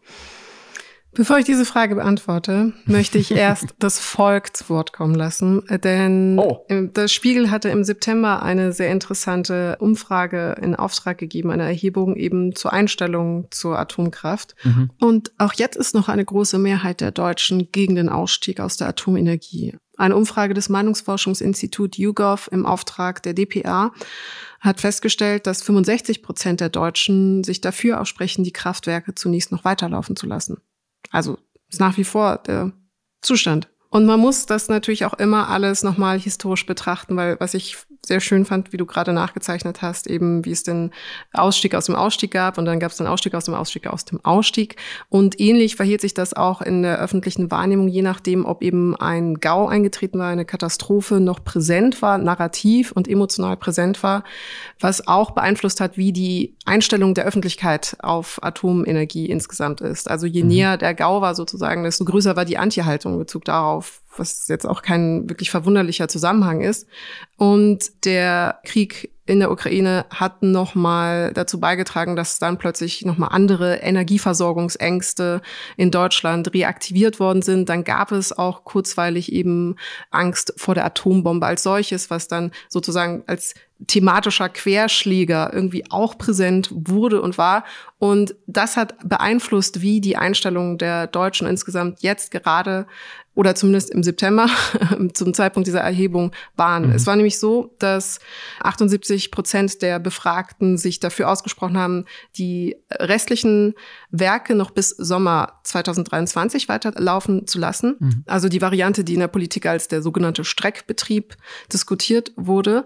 [SPEAKER 2] Bevor ich diese Frage beantworte, möchte ich erst das Volk zu Wort kommen lassen, denn oh. das Spiegel hatte im September eine sehr interessante Umfrage in Auftrag gegeben, eine Erhebung eben zur Einstellung zur Atomkraft. Mhm. Und auch jetzt ist noch eine große Mehrheit der Deutschen gegen den Ausstieg aus der Atomenergie. Eine Umfrage des Meinungsforschungsinstituts YouGov im Auftrag der DPA hat festgestellt, dass 65 Prozent der Deutschen sich dafür aussprechen, die Kraftwerke zunächst noch weiterlaufen zu lassen. Also ist nach wie vor der Zustand. Und man muss das natürlich auch immer alles nochmal historisch betrachten, weil was ich sehr schön fand, wie du gerade nachgezeichnet hast, eben wie es den Ausstieg aus dem Ausstieg gab und dann gab es den Ausstieg aus dem Ausstieg aus dem Ausstieg. Und ähnlich verhielt sich das auch in der öffentlichen Wahrnehmung, je nachdem, ob eben ein GAU eingetreten war, eine Katastrophe noch präsent war, narrativ und emotional präsent war, was auch beeinflusst hat, wie die Einstellung der Öffentlichkeit auf Atomenergie insgesamt ist. Also je mhm. näher der GAU war sozusagen, desto größer war die Anti-Haltung in Bezug darauf, was jetzt auch kein wirklich verwunderlicher Zusammenhang ist. Und der Krieg in der Ukraine hat nochmal dazu beigetragen, dass dann plötzlich nochmal andere Energieversorgungsängste in Deutschland reaktiviert worden sind. Dann gab es auch kurzweilig eben Angst vor der Atombombe als solches, was dann sozusagen als thematischer Querschläger irgendwie auch präsent wurde und war. Und das hat beeinflusst, wie die Einstellungen der Deutschen insgesamt jetzt gerade oder zumindest im September zum Zeitpunkt dieser Erhebung waren. Mhm. Es war nämlich so, dass 78 Prozent der Befragten sich dafür ausgesprochen haben, die restlichen Werke noch bis Sommer 2023 weiterlaufen zu lassen. Mhm. Also die Variante, die in der Politik als der sogenannte Streckbetrieb diskutiert wurde.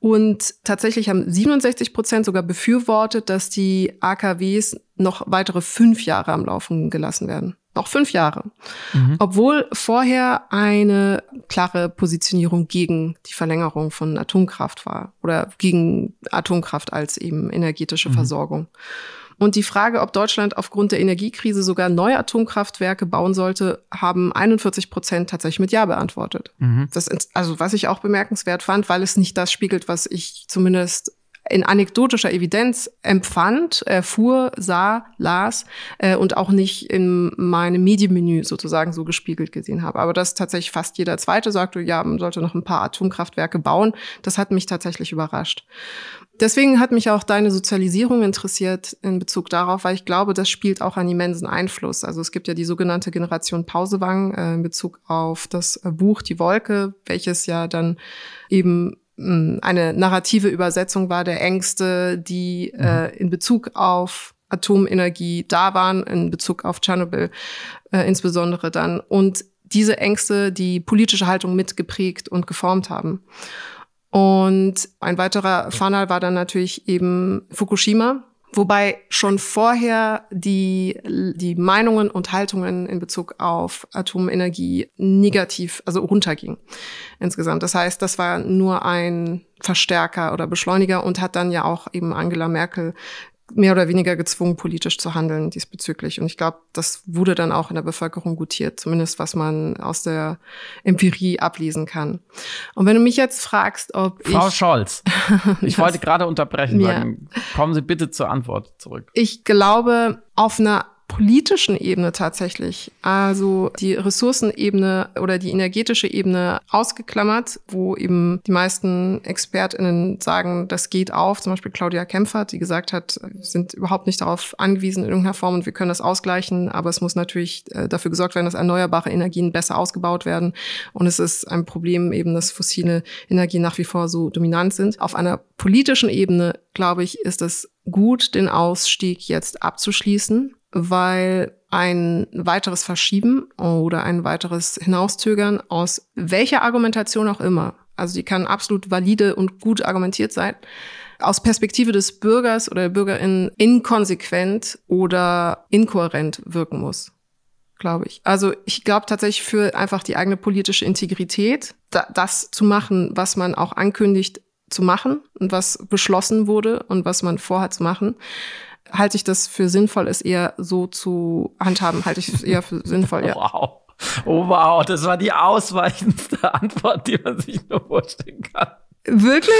[SPEAKER 2] Und tatsächlich haben 67 Prozent sogar befürwortet, dass die AKWs noch weitere fünf Jahre am Laufen gelassen werden. Noch fünf Jahre. Mhm. Obwohl vorher eine klare Positionierung gegen die Verlängerung von Atomkraft war oder gegen Atomkraft als eben energetische mhm. Versorgung. Und die Frage, ob Deutschland aufgrund der Energiekrise sogar neue Atomkraftwerke bauen sollte, haben 41 Prozent tatsächlich mit Ja beantwortet. Mhm. Das ist, also was ich auch bemerkenswert fand, weil es nicht das spiegelt, was ich zumindest in anekdotischer Evidenz empfand, erfuhr, sah, las äh, und auch nicht in meinem Medienmenü sozusagen so gespiegelt gesehen habe. Aber dass tatsächlich fast jeder Zweite sagte, ja, man sollte noch ein paar Atomkraftwerke bauen, das hat mich tatsächlich überrascht. Deswegen hat mich auch deine Sozialisierung interessiert in Bezug darauf, weil ich glaube, das spielt auch einen immensen Einfluss. Also es gibt ja die sogenannte Generation Pausewang äh, in Bezug auf das äh, Buch Die Wolke, welches ja dann eben eine narrative Übersetzung war der Ängste, die mhm. äh, in Bezug auf Atomenergie da waren, in Bezug auf Tschernobyl äh, insbesondere dann. Und diese Ängste die politische Haltung mitgeprägt und geformt haben. Und ein weiterer Fanal war dann natürlich eben Fukushima, wobei schon vorher die, die Meinungen und Haltungen in Bezug auf Atomenergie negativ, also runterging insgesamt. Das heißt, das war nur ein Verstärker oder Beschleuniger und hat dann ja auch eben Angela Merkel mehr oder weniger gezwungen, politisch zu handeln diesbezüglich. Und ich glaube, das wurde dann auch in der Bevölkerung gutiert, zumindest was man aus der Empirie ablesen kann. Und wenn du mich jetzt fragst, ob
[SPEAKER 3] Frau
[SPEAKER 2] ich
[SPEAKER 3] Scholz, ich wollte gerade unterbrechen, ja. sagen, kommen Sie bitte zur Antwort zurück.
[SPEAKER 2] Ich glaube, auf einer politischen Ebene tatsächlich, also die Ressourcenebene oder die energetische Ebene ausgeklammert, wo eben die meisten ExpertInnen sagen, das geht auf. Zum Beispiel Claudia Kempfert, die gesagt hat, sind überhaupt nicht darauf angewiesen in irgendeiner Form und wir können das ausgleichen, aber es muss natürlich äh, dafür gesorgt werden, dass erneuerbare Energien besser ausgebaut werden. Und es ist ein Problem eben, dass fossile Energien nach wie vor so dominant sind. Auf einer politischen Ebene, glaube ich, ist es gut, den Ausstieg jetzt abzuschließen weil ein weiteres Verschieben oder ein weiteres Hinaustügern aus welcher Argumentation auch immer, also die kann absolut valide und gut argumentiert sein, aus Perspektive des Bürgers oder der Bürgerin inkonsequent oder inkohärent wirken muss, glaube ich. Also ich glaube tatsächlich für einfach die eigene politische Integrität, da, das zu machen, was man auch ankündigt zu machen und was beschlossen wurde und was man vorhat zu machen, halte ich das für sinnvoll, es eher so zu handhaben, halte ich es eher für sinnvoll, ja.
[SPEAKER 3] Wow. Oh wow, das war die ausweichendste Antwort, die man sich nur vorstellen kann.
[SPEAKER 2] Wirklich?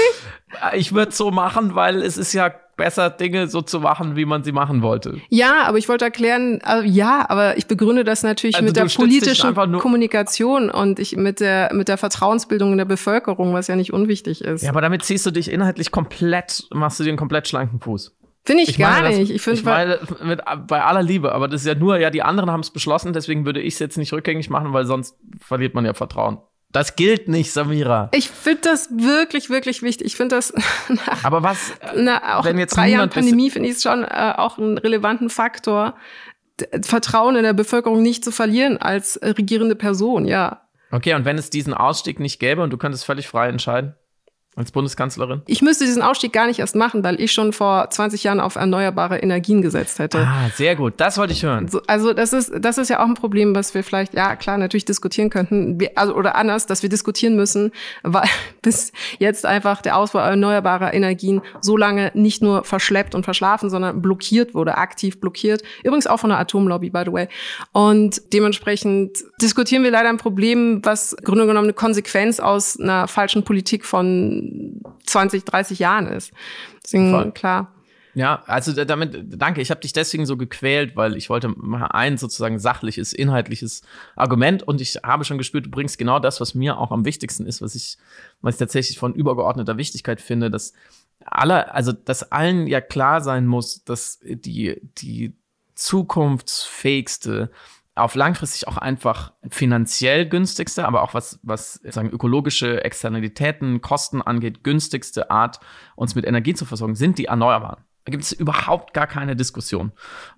[SPEAKER 3] Ich würde so machen, weil es ist ja besser, Dinge so zu machen, wie man sie machen wollte.
[SPEAKER 2] Ja, aber ich wollte erklären, äh, ja, aber ich begründe das natürlich also mit der politischen Kommunikation und ich mit der, mit der Vertrauensbildung in der Bevölkerung, was ja nicht unwichtig ist.
[SPEAKER 3] Ja, aber damit ziehst du dich inhaltlich komplett, machst du dir einen komplett schlanken Fuß.
[SPEAKER 2] Finde ich, ich, gar meine, nicht.
[SPEAKER 3] Das, ich, find, ich meine, mit, bei aller Liebe, aber das ist ja nur, ja, die anderen haben es beschlossen, deswegen würde ich es jetzt nicht rückgängig machen, weil sonst verliert man ja Vertrauen. Das gilt nicht, Samira.
[SPEAKER 2] Ich finde das wirklich, wirklich wichtig. Ich finde das
[SPEAKER 3] nach, Aber was,
[SPEAKER 2] na, auch wenn jetzt drei Jahren Pandemie finde ich es schon äh, auch einen relevanten Faktor, Vertrauen in der Bevölkerung nicht zu verlieren als regierende Person, ja.
[SPEAKER 3] Okay, und wenn es diesen Ausstieg nicht gäbe und du könntest völlig frei entscheiden? Als Bundeskanzlerin?
[SPEAKER 2] Ich müsste diesen Ausstieg gar nicht erst machen, weil ich schon vor 20 Jahren auf erneuerbare Energien gesetzt hätte.
[SPEAKER 3] Ah, sehr gut. Das wollte ich hören.
[SPEAKER 2] Also das ist, das ist ja auch ein Problem, was wir vielleicht, ja klar, natürlich diskutieren könnten. Also, oder anders, dass wir diskutieren müssen, weil bis jetzt einfach der Ausbau erneuerbarer Energien so lange nicht nur verschleppt und verschlafen, sondern blockiert wurde, aktiv blockiert. Übrigens auch von der Atomlobby, by the way. Und dementsprechend diskutieren wir leider ein Problem, was Grunde genommen eine Konsequenz aus einer falschen Politik von 20, 30 Jahren ist. Deswegen, Voll. klar.
[SPEAKER 3] Ja, also damit, danke. Ich habe dich deswegen so gequält, weil ich wollte ein sozusagen sachliches, inhaltliches Argument und ich habe schon gespürt, du bringst genau das, was mir auch am wichtigsten ist, was ich, was ich tatsächlich von übergeordneter Wichtigkeit finde, dass alle, also dass allen ja klar sein muss, dass die, die zukunftsfähigste auf langfristig auch einfach finanziell günstigste, aber auch was, was sagen, ökologische Externalitäten, Kosten angeht, günstigste Art, uns mit Energie zu versorgen, sind die Erneuerbaren. Da gibt es überhaupt gar keine Diskussion,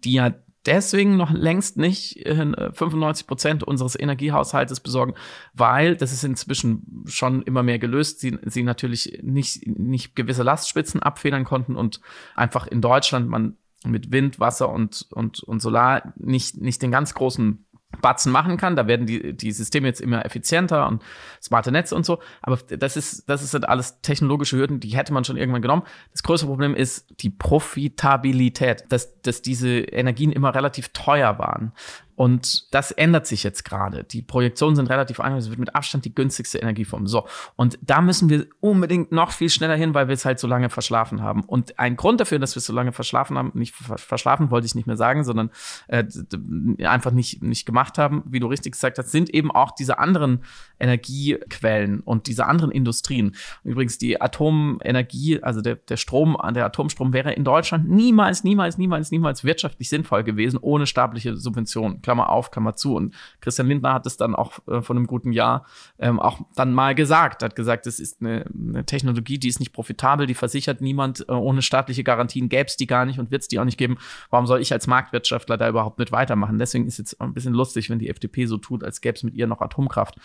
[SPEAKER 3] die ja deswegen noch längst nicht 95 Prozent unseres Energiehaushaltes besorgen, weil das ist inzwischen schon immer mehr gelöst. Sie, sie natürlich nicht, nicht gewisse Lastspitzen abfedern konnten und einfach in Deutschland man mit Wind, Wasser und, und, und Solar nicht, nicht den ganz großen Batzen machen kann. Da werden die, die Systeme jetzt immer effizienter und smarte Netze und so. Aber das ist, das ist halt alles technologische Hürden, die hätte man schon irgendwann genommen. Das größte Problem ist die Profitabilität, dass, dass diese Energien immer relativ teuer waren. Und das ändert sich jetzt gerade. Die Projektionen sind relativ einfach. Es wird mit Abstand die günstigste Energieform. So. Und da müssen wir unbedingt noch viel schneller hin, weil wir es halt so lange verschlafen haben. Und ein Grund dafür, dass wir es so lange verschlafen haben, nicht verschlafen wollte ich nicht mehr sagen, sondern äh, einfach nicht, nicht gemacht haben, wie du richtig gesagt hast, sind eben auch diese anderen Energiequellen und diese anderen Industrien. Übrigens, die Atomenergie, also der, der Strom, der Atomstrom wäre in Deutschland niemals, niemals, niemals, niemals wirtschaftlich sinnvoll gewesen, ohne staatliche Subventionen. Klammer auf, Klammer zu. Und Christian Lindner hat es dann auch äh, vor einem guten Jahr ähm, auch dann mal gesagt, hat gesagt, es ist eine, eine, Technologie, die ist nicht profitabel, die versichert niemand, äh, ohne staatliche Garantien gäbe es die gar nicht und wird es die auch nicht geben. Warum soll ich als Marktwirtschaftler da überhaupt mit weitermachen? Deswegen ist jetzt ein bisschen lustig, wenn die FDP so tut, als gäbe es mit ihr noch Atomkraft.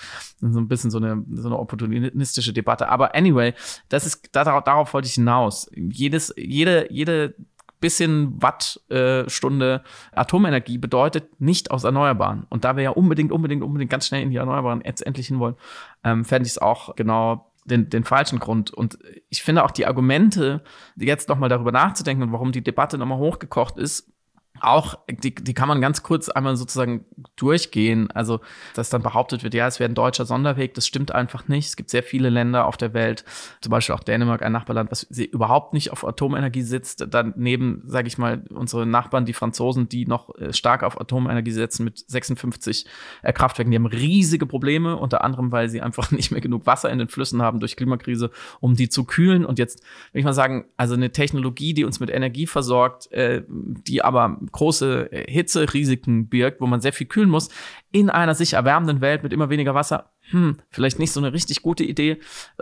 [SPEAKER 3] So ein bisschen so eine, so eine opportunistische Debatte. Aber anyway, das ist, darauf, darauf wollte ich hinaus. Jedes, jede, jede bisschen Wattstunde äh, Atomenergie bedeutet nicht aus Erneuerbaren. Und da wir ja unbedingt, unbedingt, unbedingt ganz schnell in die Erneuerbaren jetzt endlich hinwollen, ähm, fände ich es auch genau den, den falschen Grund. Und ich finde auch die Argumente, jetzt nochmal darüber nachzudenken und warum die Debatte nochmal hochgekocht ist, auch, die, die kann man ganz kurz einmal sozusagen durchgehen. Also, dass dann behauptet wird, ja, es wäre ein deutscher Sonderweg, das stimmt einfach nicht. Es gibt sehr viele Länder auf der Welt, zum Beispiel auch Dänemark, ein Nachbarland, was überhaupt nicht auf Atomenergie sitzt. Daneben, sage ich mal, unsere Nachbarn, die Franzosen, die noch äh, stark auf Atomenergie setzen mit 56 äh, Kraftwerken, die haben riesige Probleme, unter anderem, weil sie einfach nicht mehr genug Wasser in den Flüssen haben durch Klimakrise, um die zu kühlen. Und jetzt, will ich mal sagen, also eine Technologie, die uns mit Energie versorgt, äh, die aber große Hitzerisiken birgt, wo man sehr viel kühlen muss, in einer sich erwärmenden Welt mit immer weniger Wasser hm, vielleicht nicht so eine richtig gute Idee.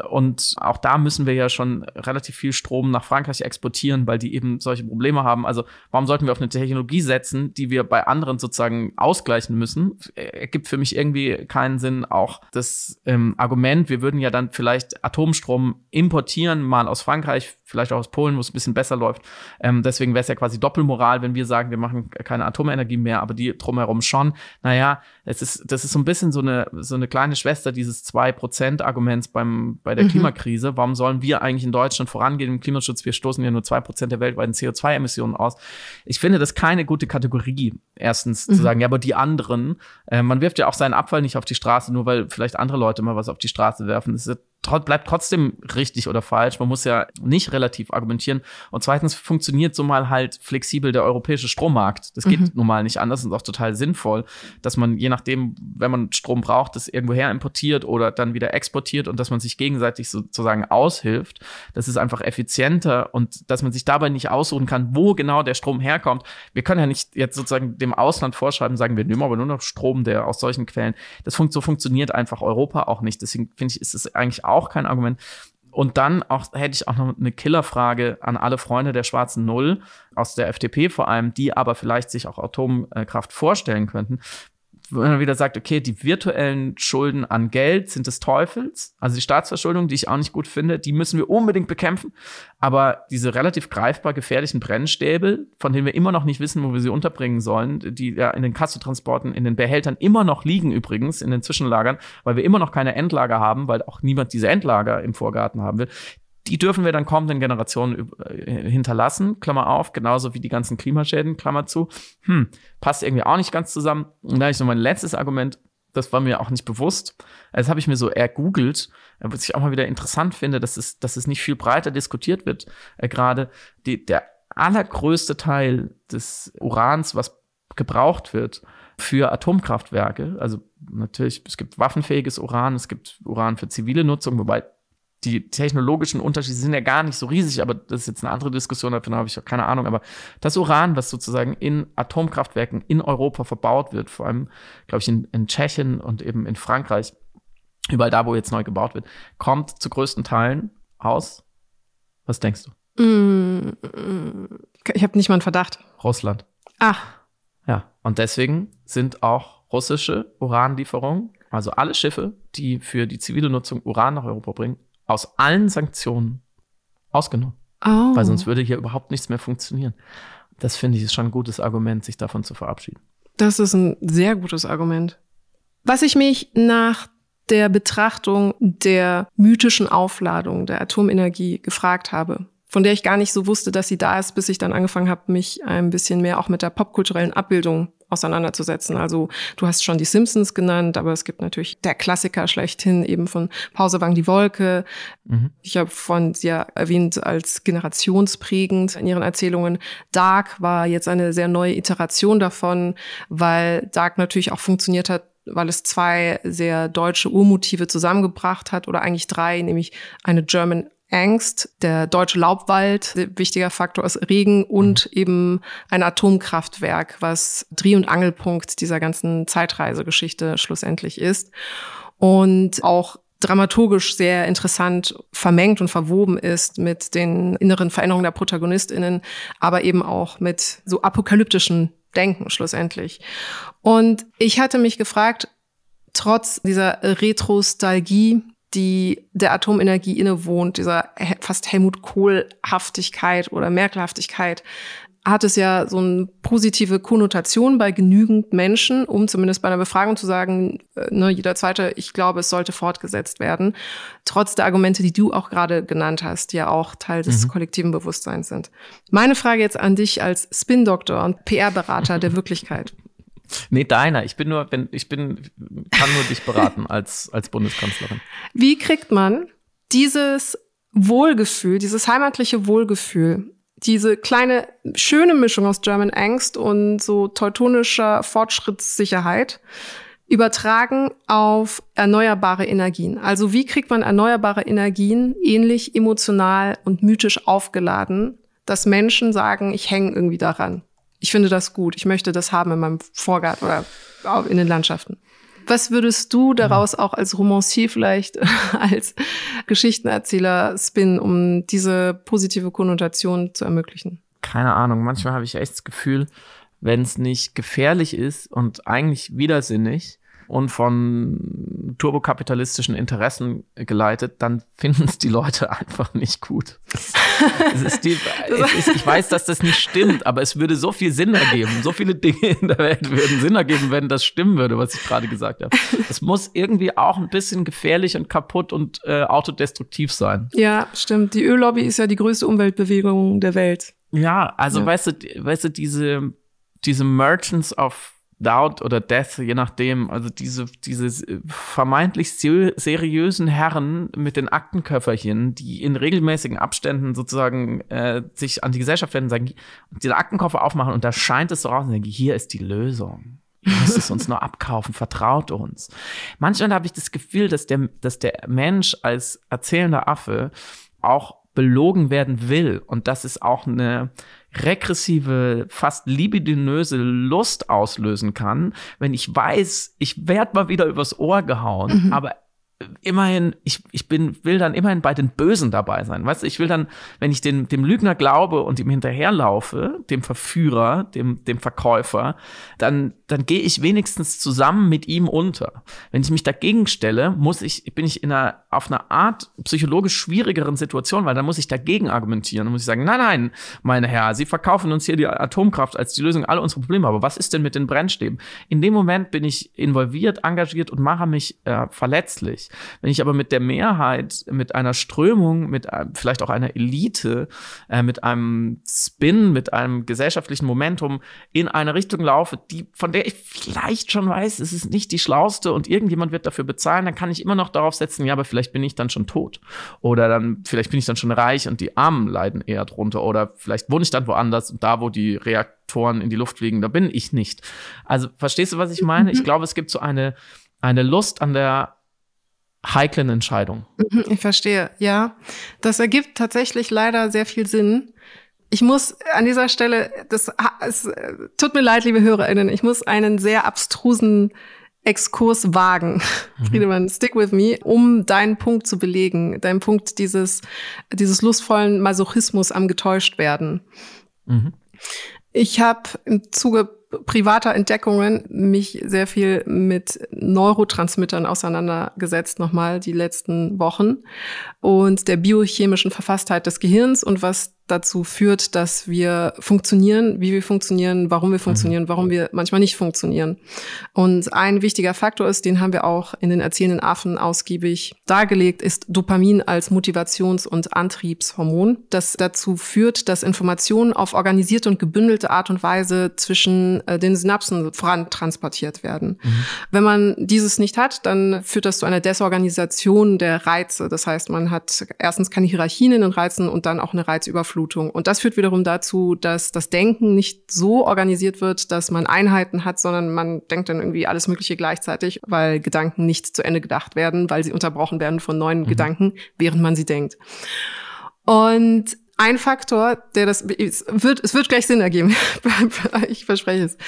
[SPEAKER 3] Und auch da müssen wir ja schon relativ viel Strom nach Frankreich exportieren, weil die eben solche Probleme haben. Also warum sollten wir auf eine Technologie setzen, die wir bei anderen sozusagen ausgleichen müssen? Ergibt für mich irgendwie keinen Sinn. Auch das ähm, Argument, wir würden ja dann vielleicht Atomstrom importieren, mal aus Frankreich, vielleicht auch aus Polen, wo es ein bisschen besser läuft. Ähm, deswegen wäre es ja quasi Doppelmoral, wenn wir sagen, wir machen keine Atomenergie mehr, aber die drumherum schon. Naja, es ist, das ist so ein bisschen so eine, so eine kleine Schwester Schwester dieses 2%-Arguments beim, bei der mhm. Klimakrise. Warum sollen wir eigentlich in Deutschland vorangehen im Klimaschutz? Wir stoßen ja nur 2% der weltweiten CO2-Emissionen aus. Ich finde das keine gute Kategorie, erstens mhm. zu sagen, ja, aber die anderen, äh, man wirft ja auch seinen Abfall nicht auf die Straße, nur weil vielleicht andere Leute mal was auf die Straße werfen. Das ist bleibt trotzdem richtig oder falsch. Man muss ja nicht relativ argumentieren. Und zweitens funktioniert so mal halt flexibel der europäische Strommarkt. Das geht mhm. nun mal nicht anders und ist auch total sinnvoll, dass man je nachdem, wenn man Strom braucht, das irgendwoher importiert oder dann wieder exportiert und dass man sich gegenseitig sozusagen aushilft. Das ist einfach effizienter und dass man sich dabei nicht aussuchen kann, wo genau der Strom herkommt. Wir können ja nicht jetzt sozusagen dem Ausland vorschreiben, sagen wir nehmen aber nur noch Strom, der aus solchen Quellen. Das fun so funktioniert einfach Europa auch nicht. Deswegen finde ich, ist es eigentlich auch auch kein Argument. Und dann auch, hätte ich auch noch eine Killerfrage an alle Freunde der schwarzen Null, aus der FDP vor allem, die aber vielleicht sich auch Atomkraft vorstellen könnten wenn man wieder sagt, okay, die virtuellen Schulden an Geld sind des Teufels, also die Staatsverschuldung, die ich auch nicht gut finde, die müssen wir unbedingt bekämpfen. Aber diese relativ greifbar gefährlichen Brennstäbe, von denen wir immer noch nicht wissen, wo wir sie unterbringen sollen, die ja in den Kassotransporten, in den Behältern immer noch liegen übrigens, in den Zwischenlagern, weil wir immer noch keine Endlager haben, weil auch niemand diese Endlager im Vorgarten haben will, die dürfen wir dann kommenden Generationen äh, hinterlassen, Klammer auf, genauso wie die ganzen Klimaschäden, Klammer zu. Hm, passt irgendwie auch nicht ganz zusammen. Und da habe ich noch mein letztes Argument, das war mir auch nicht bewusst. Das habe ich mir so ergoogelt, was ich auch mal wieder interessant finde, dass es, dass es nicht viel breiter diskutiert wird. Äh, Gerade der allergrößte Teil des Urans, was gebraucht wird für Atomkraftwerke, also natürlich, es gibt waffenfähiges Uran, es gibt Uran für zivile Nutzung, wobei die technologischen Unterschiede sind ja gar nicht so riesig, aber das ist jetzt eine andere Diskussion, davon habe ich auch keine Ahnung. Aber das Uran, was sozusagen in Atomkraftwerken in Europa verbaut wird, vor allem, glaube ich, in, in Tschechien und eben in Frankreich, überall da, wo jetzt neu gebaut wird, kommt zu größten Teilen aus. Was denkst du?
[SPEAKER 2] Mm, ich habe nicht mal einen Verdacht.
[SPEAKER 3] Russland.
[SPEAKER 2] Ach.
[SPEAKER 3] Ja. Und deswegen sind auch russische Uranlieferungen, also alle Schiffe, die für die zivile Nutzung Uran nach Europa bringen, aus allen Sanktionen ausgenommen. Oh. Weil sonst würde hier überhaupt nichts mehr funktionieren. Das finde ich ist schon ein gutes Argument, sich davon zu verabschieden.
[SPEAKER 2] Das ist ein sehr gutes Argument. Was ich mich nach der Betrachtung der mythischen Aufladung der Atomenergie gefragt habe, von der ich gar nicht so wusste, dass sie da ist, bis ich dann angefangen habe, mich ein bisschen mehr auch mit der popkulturellen Abbildung auseinanderzusetzen. Also du hast schon die Simpsons genannt, aber es gibt natürlich der Klassiker schlechthin eben von Pausewang die Wolke. Mhm. Ich habe von sie ja erwähnt als generationsprägend in ihren Erzählungen. Dark war jetzt eine sehr neue Iteration davon, weil Dark natürlich auch funktioniert hat weil es zwei sehr deutsche Urmotive zusammengebracht hat oder eigentlich drei, nämlich eine German Angst, der deutsche Laubwald, wichtiger Faktor ist Regen und mhm. eben ein Atomkraftwerk, was Dreh- und Angelpunkt dieser ganzen Zeitreisegeschichte schlussendlich ist. Und auch dramaturgisch sehr interessant vermengt und verwoben ist mit den inneren Veränderungen der Protagonistinnen, aber eben auch mit so apokalyptischen Denken schlussendlich. Und ich hatte mich gefragt, trotz dieser Retrostalgie, die der Atomenergie innewohnt, dieser fast Helmut Kohl-Haftigkeit oder Merkel-Haftigkeit, hat es ja so eine positive Konnotation bei genügend Menschen, um zumindest bei einer Befragung zu sagen, äh, ne, jeder zweite, ich glaube, es sollte fortgesetzt werden. Trotz der Argumente, die du auch gerade genannt hast, die ja auch Teil des mhm. kollektiven Bewusstseins sind. Meine Frage jetzt an dich als Spin-Doktor und PR-Berater der Wirklichkeit.
[SPEAKER 3] Nee, deiner. Ich bin nur, wenn, ich bin, kann nur dich beraten als, als Bundeskanzlerin.
[SPEAKER 2] Wie kriegt man dieses Wohlgefühl, dieses heimatliche Wohlgefühl, diese kleine, schöne Mischung aus German Angst und so teutonischer Fortschrittssicherheit übertragen auf erneuerbare Energien. Also wie kriegt man erneuerbare Energien ähnlich emotional und mythisch aufgeladen, dass Menschen sagen, ich hänge irgendwie daran. Ich finde das gut. Ich möchte das haben in meinem Vorgarten oder in den Landschaften. Was würdest du daraus auch als Romancier vielleicht, als Geschichtenerzähler spinnen, um diese positive Konnotation zu ermöglichen?
[SPEAKER 3] Keine Ahnung. Manchmal habe ich echt das Gefühl, wenn es nicht gefährlich ist und eigentlich widersinnig, und von turbokapitalistischen Interessen geleitet, dann finden es die Leute einfach nicht gut. die, ist, ich weiß, dass das nicht stimmt, aber es würde so viel Sinn ergeben. So viele Dinge in der Welt würden Sinn ergeben, wenn das stimmen würde, was ich gerade gesagt habe. Es muss irgendwie auch ein bisschen gefährlich und kaputt und äh, autodestruktiv sein.
[SPEAKER 2] Ja, stimmt. Die Öllobby ist ja die größte Umweltbewegung der Welt.
[SPEAKER 3] Ja, also ja. weißt du, weißt du, diese, diese Merchants of Doubt oder Death, je nachdem. Also diese, diese vermeintlich seriösen Herren mit den Aktenköfferchen, die in regelmäßigen Abständen sozusagen äh, sich an die Gesellschaft wenden, sagen, den Aktenkoffer aufmachen und da scheint es so raus und sagen, hier ist die Lösung. Ihr müsst es uns nur abkaufen, vertraut uns. Manchmal habe ich das Gefühl, dass der, dass der Mensch als erzählender Affe auch belogen werden will. Und das ist auch eine regressive, fast libidinöse Lust auslösen kann, wenn ich weiß, ich werde mal wieder übers Ohr gehauen, mhm. aber immerhin, ich, ich bin, will dann immerhin bei den Bösen dabei sein. Weißt du, ich will dann, wenn ich den, dem Lügner glaube und ihm hinterherlaufe, dem Verführer, dem, dem Verkäufer, dann, dann gehe ich wenigstens zusammen mit ihm unter. Wenn ich mich dagegen stelle, muss ich, bin ich in einer, auf einer Art psychologisch schwierigeren Situation, weil dann muss ich dagegen argumentieren. Dann muss ich sagen, nein, nein, meine Herr, Sie verkaufen uns hier die Atomkraft als die Lösung aller unserer Probleme. Aber was ist denn mit den Brennstäben? In dem Moment bin ich involviert, engagiert und mache mich äh, verletzlich. Wenn ich aber mit der Mehrheit, mit einer Strömung, mit einem, vielleicht auch einer Elite, äh, mit einem Spin, mit einem gesellschaftlichen Momentum in eine Richtung laufe, die, von der ich vielleicht schon weiß, es ist nicht die schlauste und irgendjemand wird dafür bezahlen, dann kann ich immer noch darauf setzen, ja, aber vielleicht bin ich dann schon tot. Oder dann, vielleicht bin ich dann schon reich und die Armen leiden eher drunter. Oder vielleicht wohne ich dann woanders und da, wo die Reaktoren in die Luft fliegen, da bin ich nicht. Also, verstehst du, was ich meine? Ich mhm. glaube, es gibt so eine, eine Lust an der heiklen Entscheidung.
[SPEAKER 2] Mhm, ich verstehe, ja. Das ergibt tatsächlich leider sehr viel Sinn. Ich muss an dieser Stelle, das es tut mir leid, liebe HörerInnen, ich muss einen sehr abstrusen Exkurs wagen. Mhm. Friedemann, stick with me, um deinen Punkt zu belegen, deinen Punkt dieses, dieses lustvollen Masochismus am getäuscht werden. Mhm. Ich habe im Zuge privater Entdeckungen mich sehr viel mit Neurotransmittern auseinandergesetzt, nochmal die letzten Wochen und der biochemischen Verfasstheit des Gehirns und was dazu führt, dass wir funktionieren, wie wir funktionieren, warum wir funktionieren, mhm. warum wir manchmal nicht funktionieren. Und ein wichtiger Faktor ist, den haben wir auch in den erzählenden Affen ausgiebig dargelegt, ist Dopamin als Motivations- und Antriebshormon, das dazu führt, dass Informationen auf organisierte und gebündelte Art und Weise zwischen äh, den Synapsen vorantransportiert werden. Mhm. Wenn man dieses nicht hat, dann führt das zu einer Desorganisation der Reize. Das heißt, man hat erstens keine Hierarchien in den Reizen und dann auch eine Reizüberflutung Reizüberflutung. Und das führt wiederum dazu, dass das Denken nicht so organisiert wird, dass man Einheiten hat, sondern man denkt dann irgendwie alles Mögliche gleichzeitig, weil Gedanken nicht zu Ende gedacht werden, weil sie unterbrochen werden von neuen mhm. Gedanken, während man sie denkt. Und ein Faktor, der das es wird, es wird gleich Sinn ergeben. ich verspreche es.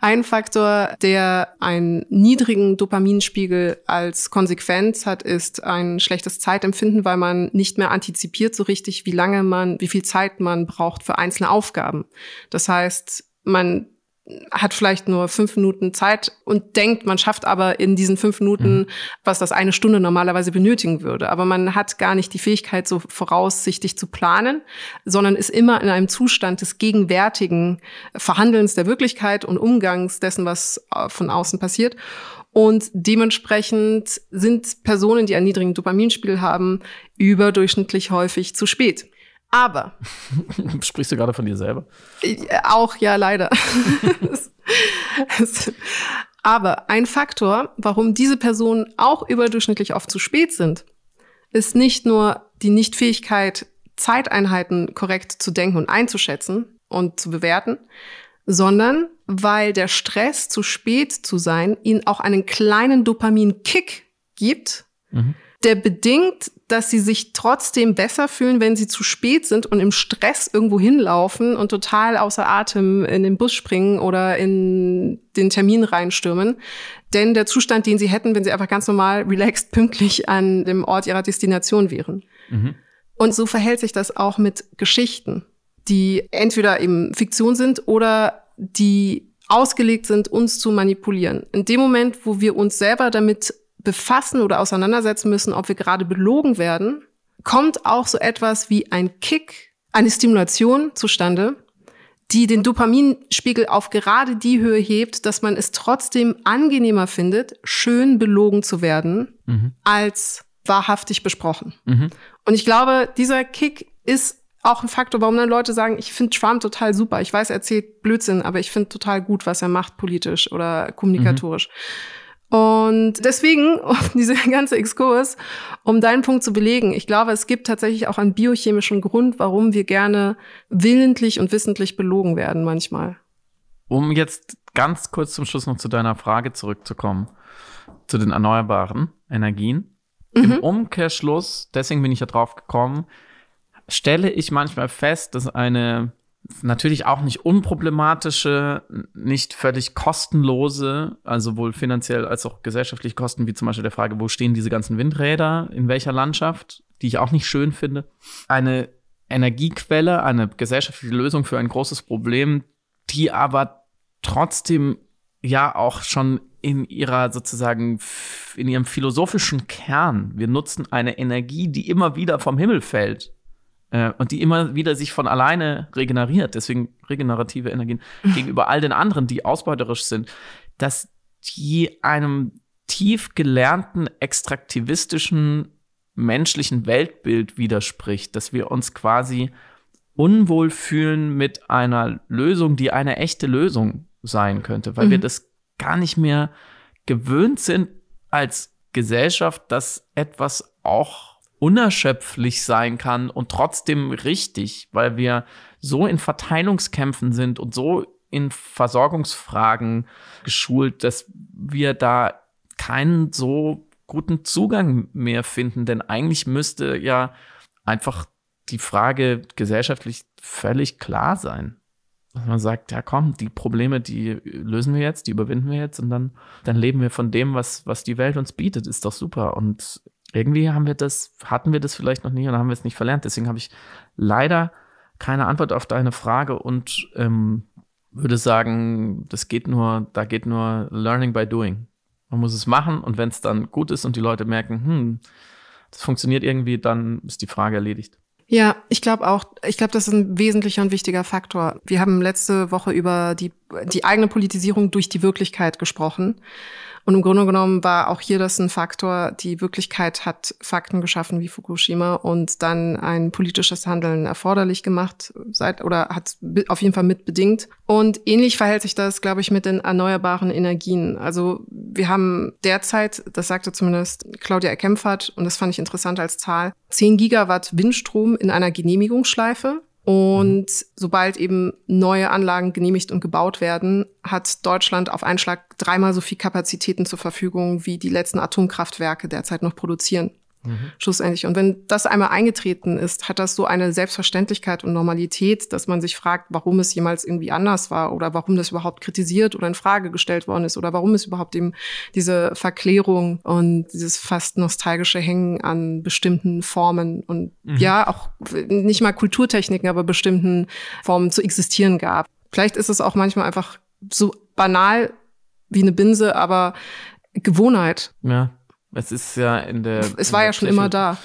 [SPEAKER 2] Ein Faktor, der einen niedrigen Dopaminspiegel als Konsequenz hat, ist ein schlechtes Zeitempfinden, weil man nicht mehr antizipiert so richtig, wie lange man, wie viel Zeit man braucht für einzelne Aufgaben. Das heißt, man hat vielleicht nur fünf Minuten Zeit und denkt, man schafft aber in diesen fünf Minuten, mhm. was das eine Stunde normalerweise benötigen würde. Aber man hat gar nicht die Fähigkeit, so voraussichtig zu planen, sondern ist immer in einem Zustand des gegenwärtigen Verhandelns der Wirklichkeit und Umgangs dessen, was äh, von außen passiert. Und dementsprechend sind Personen, die einen niedrigen Dopaminspiegel haben, überdurchschnittlich häufig zu spät. Aber.
[SPEAKER 3] Sprichst du gerade von dir selber?
[SPEAKER 2] Auch, ja, leider. Aber ein Faktor, warum diese Personen auch überdurchschnittlich oft zu spät sind, ist nicht nur die Nichtfähigkeit, Zeiteinheiten korrekt zu denken und einzuschätzen und zu bewerten, sondern weil der Stress, zu spät zu sein, ihnen auch einen kleinen Dopamin-Kick gibt, mhm der bedingt, dass sie sich trotzdem besser fühlen, wenn sie zu spät sind und im Stress irgendwo hinlaufen und total außer Atem in den Bus springen oder in den Termin reinstürmen. Denn der Zustand, den sie hätten, wenn sie einfach ganz normal, relaxed, pünktlich an dem Ort ihrer Destination wären. Mhm. Und so verhält sich das auch mit Geschichten, die entweder eben Fiktion sind oder die ausgelegt sind, uns zu manipulieren. In dem Moment, wo wir uns selber damit befassen oder auseinandersetzen müssen, ob wir gerade belogen werden, kommt auch so etwas wie ein Kick, eine Stimulation zustande, die den Dopaminspiegel auf gerade die Höhe hebt, dass man es trotzdem angenehmer findet, schön belogen zu werden, mhm. als wahrhaftig besprochen. Mhm. Und ich glaube, dieser Kick ist auch ein Faktor, warum dann Leute sagen, ich finde Trump total super. Ich weiß, er erzählt Blödsinn, aber ich finde total gut, was er macht politisch oder kommunikatorisch. Mhm. Und deswegen, um diese ganze Exkurs, um deinen Punkt zu belegen, ich glaube, es gibt tatsächlich auch einen biochemischen Grund, warum wir gerne willentlich und wissentlich belogen werden manchmal.
[SPEAKER 3] Um jetzt ganz kurz zum Schluss noch zu deiner Frage zurückzukommen, zu den erneuerbaren Energien. Mhm. Im Umkehrschluss, deswegen bin ich ja drauf gekommen, stelle ich manchmal fest, dass eine natürlich auch nicht unproblematische, nicht völlig kostenlose, also sowohl finanziell als auch gesellschaftlich Kosten, wie zum Beispiel der Frage, wo stehen diese ganzen Windräder, in welcher Landschaft, die ich auch nicht schön finde. Eine Energiequelle, eine gesellschaftliche Lösung für ein großes Problem, die aber trotzdem ja auch schon in ihrer sozusagen, in ihrem philosophischen Kern, wir nutzen eine Energie, die immer wieder vom Himmel fällt äh, und die immer wieder sich von alleine regeneriert, deswegen regenerative Energien, gegenüber all den anderen, die ausbeuterisch sind, dass die einem tief gelernten, extraktivistischen menschlichen Weltbild widerspricht, dass wir uns quasi unwohl fühlen mit einer Lösung, die eine echte Lösung sein könnte, weil mhm. wir das gar nicht mehr gewöhnt sind als Gesellschaft, dass etwas auch unerschöpflich sein kann und trotzdem richtig, weil wir so in Verteilungskämpfen sind und so in Versorgungsfragen geschult, dass wir da keinen so guten Zugang mehr finden. Denn eigentlich müsste ja einfach die Frage gesellschaftlich völlig klar sein. Dass man sagt, ja komm, die Probleme, die lösen wir jetzt, die überwinden wir jetzt und dann, dann leben wir von dem, was, was die Welt uns bietet, ist doch super. Und irgendwie haben wir das, hatten wir das vielleicht noch nie und haben wir es nicht verlernt. Deswegen habe ich leider keine Antwort auf deine Frage und ähm, würde sagen, das geht nur, da geht nur Learning by Doing. Man muss es machen und wenn es dann gut ist und die Leute merken, hm, das funktioniert irgendwie, dann ist die Frage erledigt.
[SPEAKER 2] Ja, ich glaube auch, ich glaube, das ist ein wesentlicher und wichtiger Faktor. Wir haben letzte Woche über die, die eigene Politisierung durch die Wirklichkeit gesprochen. Und im Grunde genommen war auch hier das ein Faktor, die Wirklichkeit hat Fakten geschaffen wie Fukushima und dann ein politisches Handeln erforderlich gemacht seit oder hat auf jeden Fall mitbedingt. Und ähnlich verhält sich das, glaube ich, mit den erneuerbaren Energien. Also wir haben derzeit, das sagte zumindest Claudia Erkempfert, und das fand ich interessant als Zahl, 10 Gigawatt Windstrom in einer Genehmigungsschleife. Und sobald eben neue Anlagen genehmigt und gebaut werden, hat Deutschland auf einen Schlag dreimal so viel Kapazitäten zur Verfügung, wie die letzten Atomkraftwerke derzeit noch produzieren mhm. schlussendlich. Und wenn das einmal eingetreten ist, hat das so eine Selbstverständlichkeit und Normalität, dass man sich fragt, warum es jemals irgendwie anders war oder warum das überhaupt kritisiert oder in Frage gestellt worden ist oder warum es überhaupt eben diese Verklärung und dieses fast nostalgische Hängen an bestimmten Formen und mhm. ja, auch nicht mal Kulturtechniken, aber bestimmten Formen zu existieren gab. Vielleicht ist es auch manchmal einfach so banal wie eine Binse, aber Gewohnheit.
[SPEAKER 3] Ja. Es ist ja in der.
[SPEAKER 2] Es war ja schon immer da.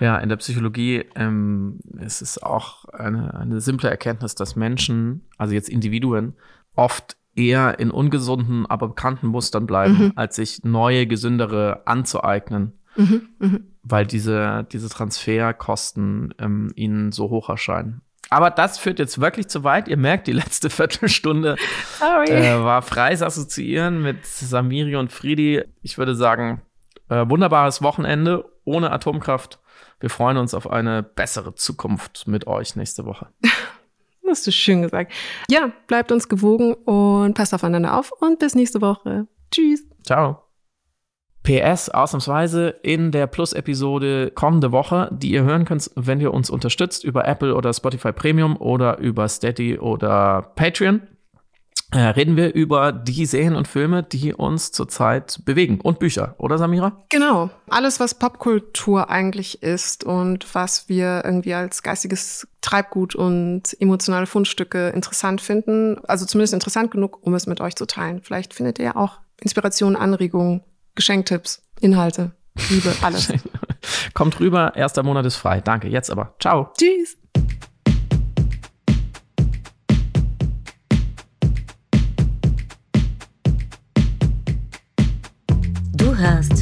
[SPEAKER 3] Ja, in der Psychologie ähm, es ist auch eine, eine simple Erkenntnis, dass Menschen, also jetzt Individuen, oft eher in ungesunden, aber bekannten Mustern bleiben, mhm. als sich neue, gesündere anzueignen. Mhm, mh. Weil diese, diese Transferkosten ähm, ihnen so hoch erscheinen. Aber das führt jetzt wirklich zu weit. Ihr merkt, die letzte Viertelstunde äh, war freies Assoziieren mit Samiri und Friedi. Ich würde sagen, äh, wunderbares Wochenende ohne Atomkraft. Wir freuen uns auf eine bessere Zukunft mit euch nächste Woche.
[SPEAKER 2] Hast du schön gesagt. Ja, bleibt uns gewogen und passt aufeinander auf und bis nächste Woche. Tschüss.
[SPEAKER 3] Ciao. PS ausnahmsweise in der Plus-Episode kommende Woche, die ihr hören könnt, wenn ihr uns unterstützt über Apple oder Spotify Premium oder über Steady oder Patreon reden wir über die Serien und Filme, die uns zurzeit bewegen. Und Bücher, oder Samira?
[SPEAKER 2] Genau. Alles, was Popkultur eigentlich ist und was wir irgendwie als geistiges Treibgut und emotionale Fundstücke interessant finden. Also zumindest interessant genug, um es mit euch zu teilen. Vielleicht findet ihr auch Inspirationen, Anregungen, Geschenktipps, Inhalte, Liebe, alles.
[SPEAKER 3] Kommt rüber, erster Monat ist frei. Danke, jetzt aber. Ciao.
[SPEAKER 2] Tschüss.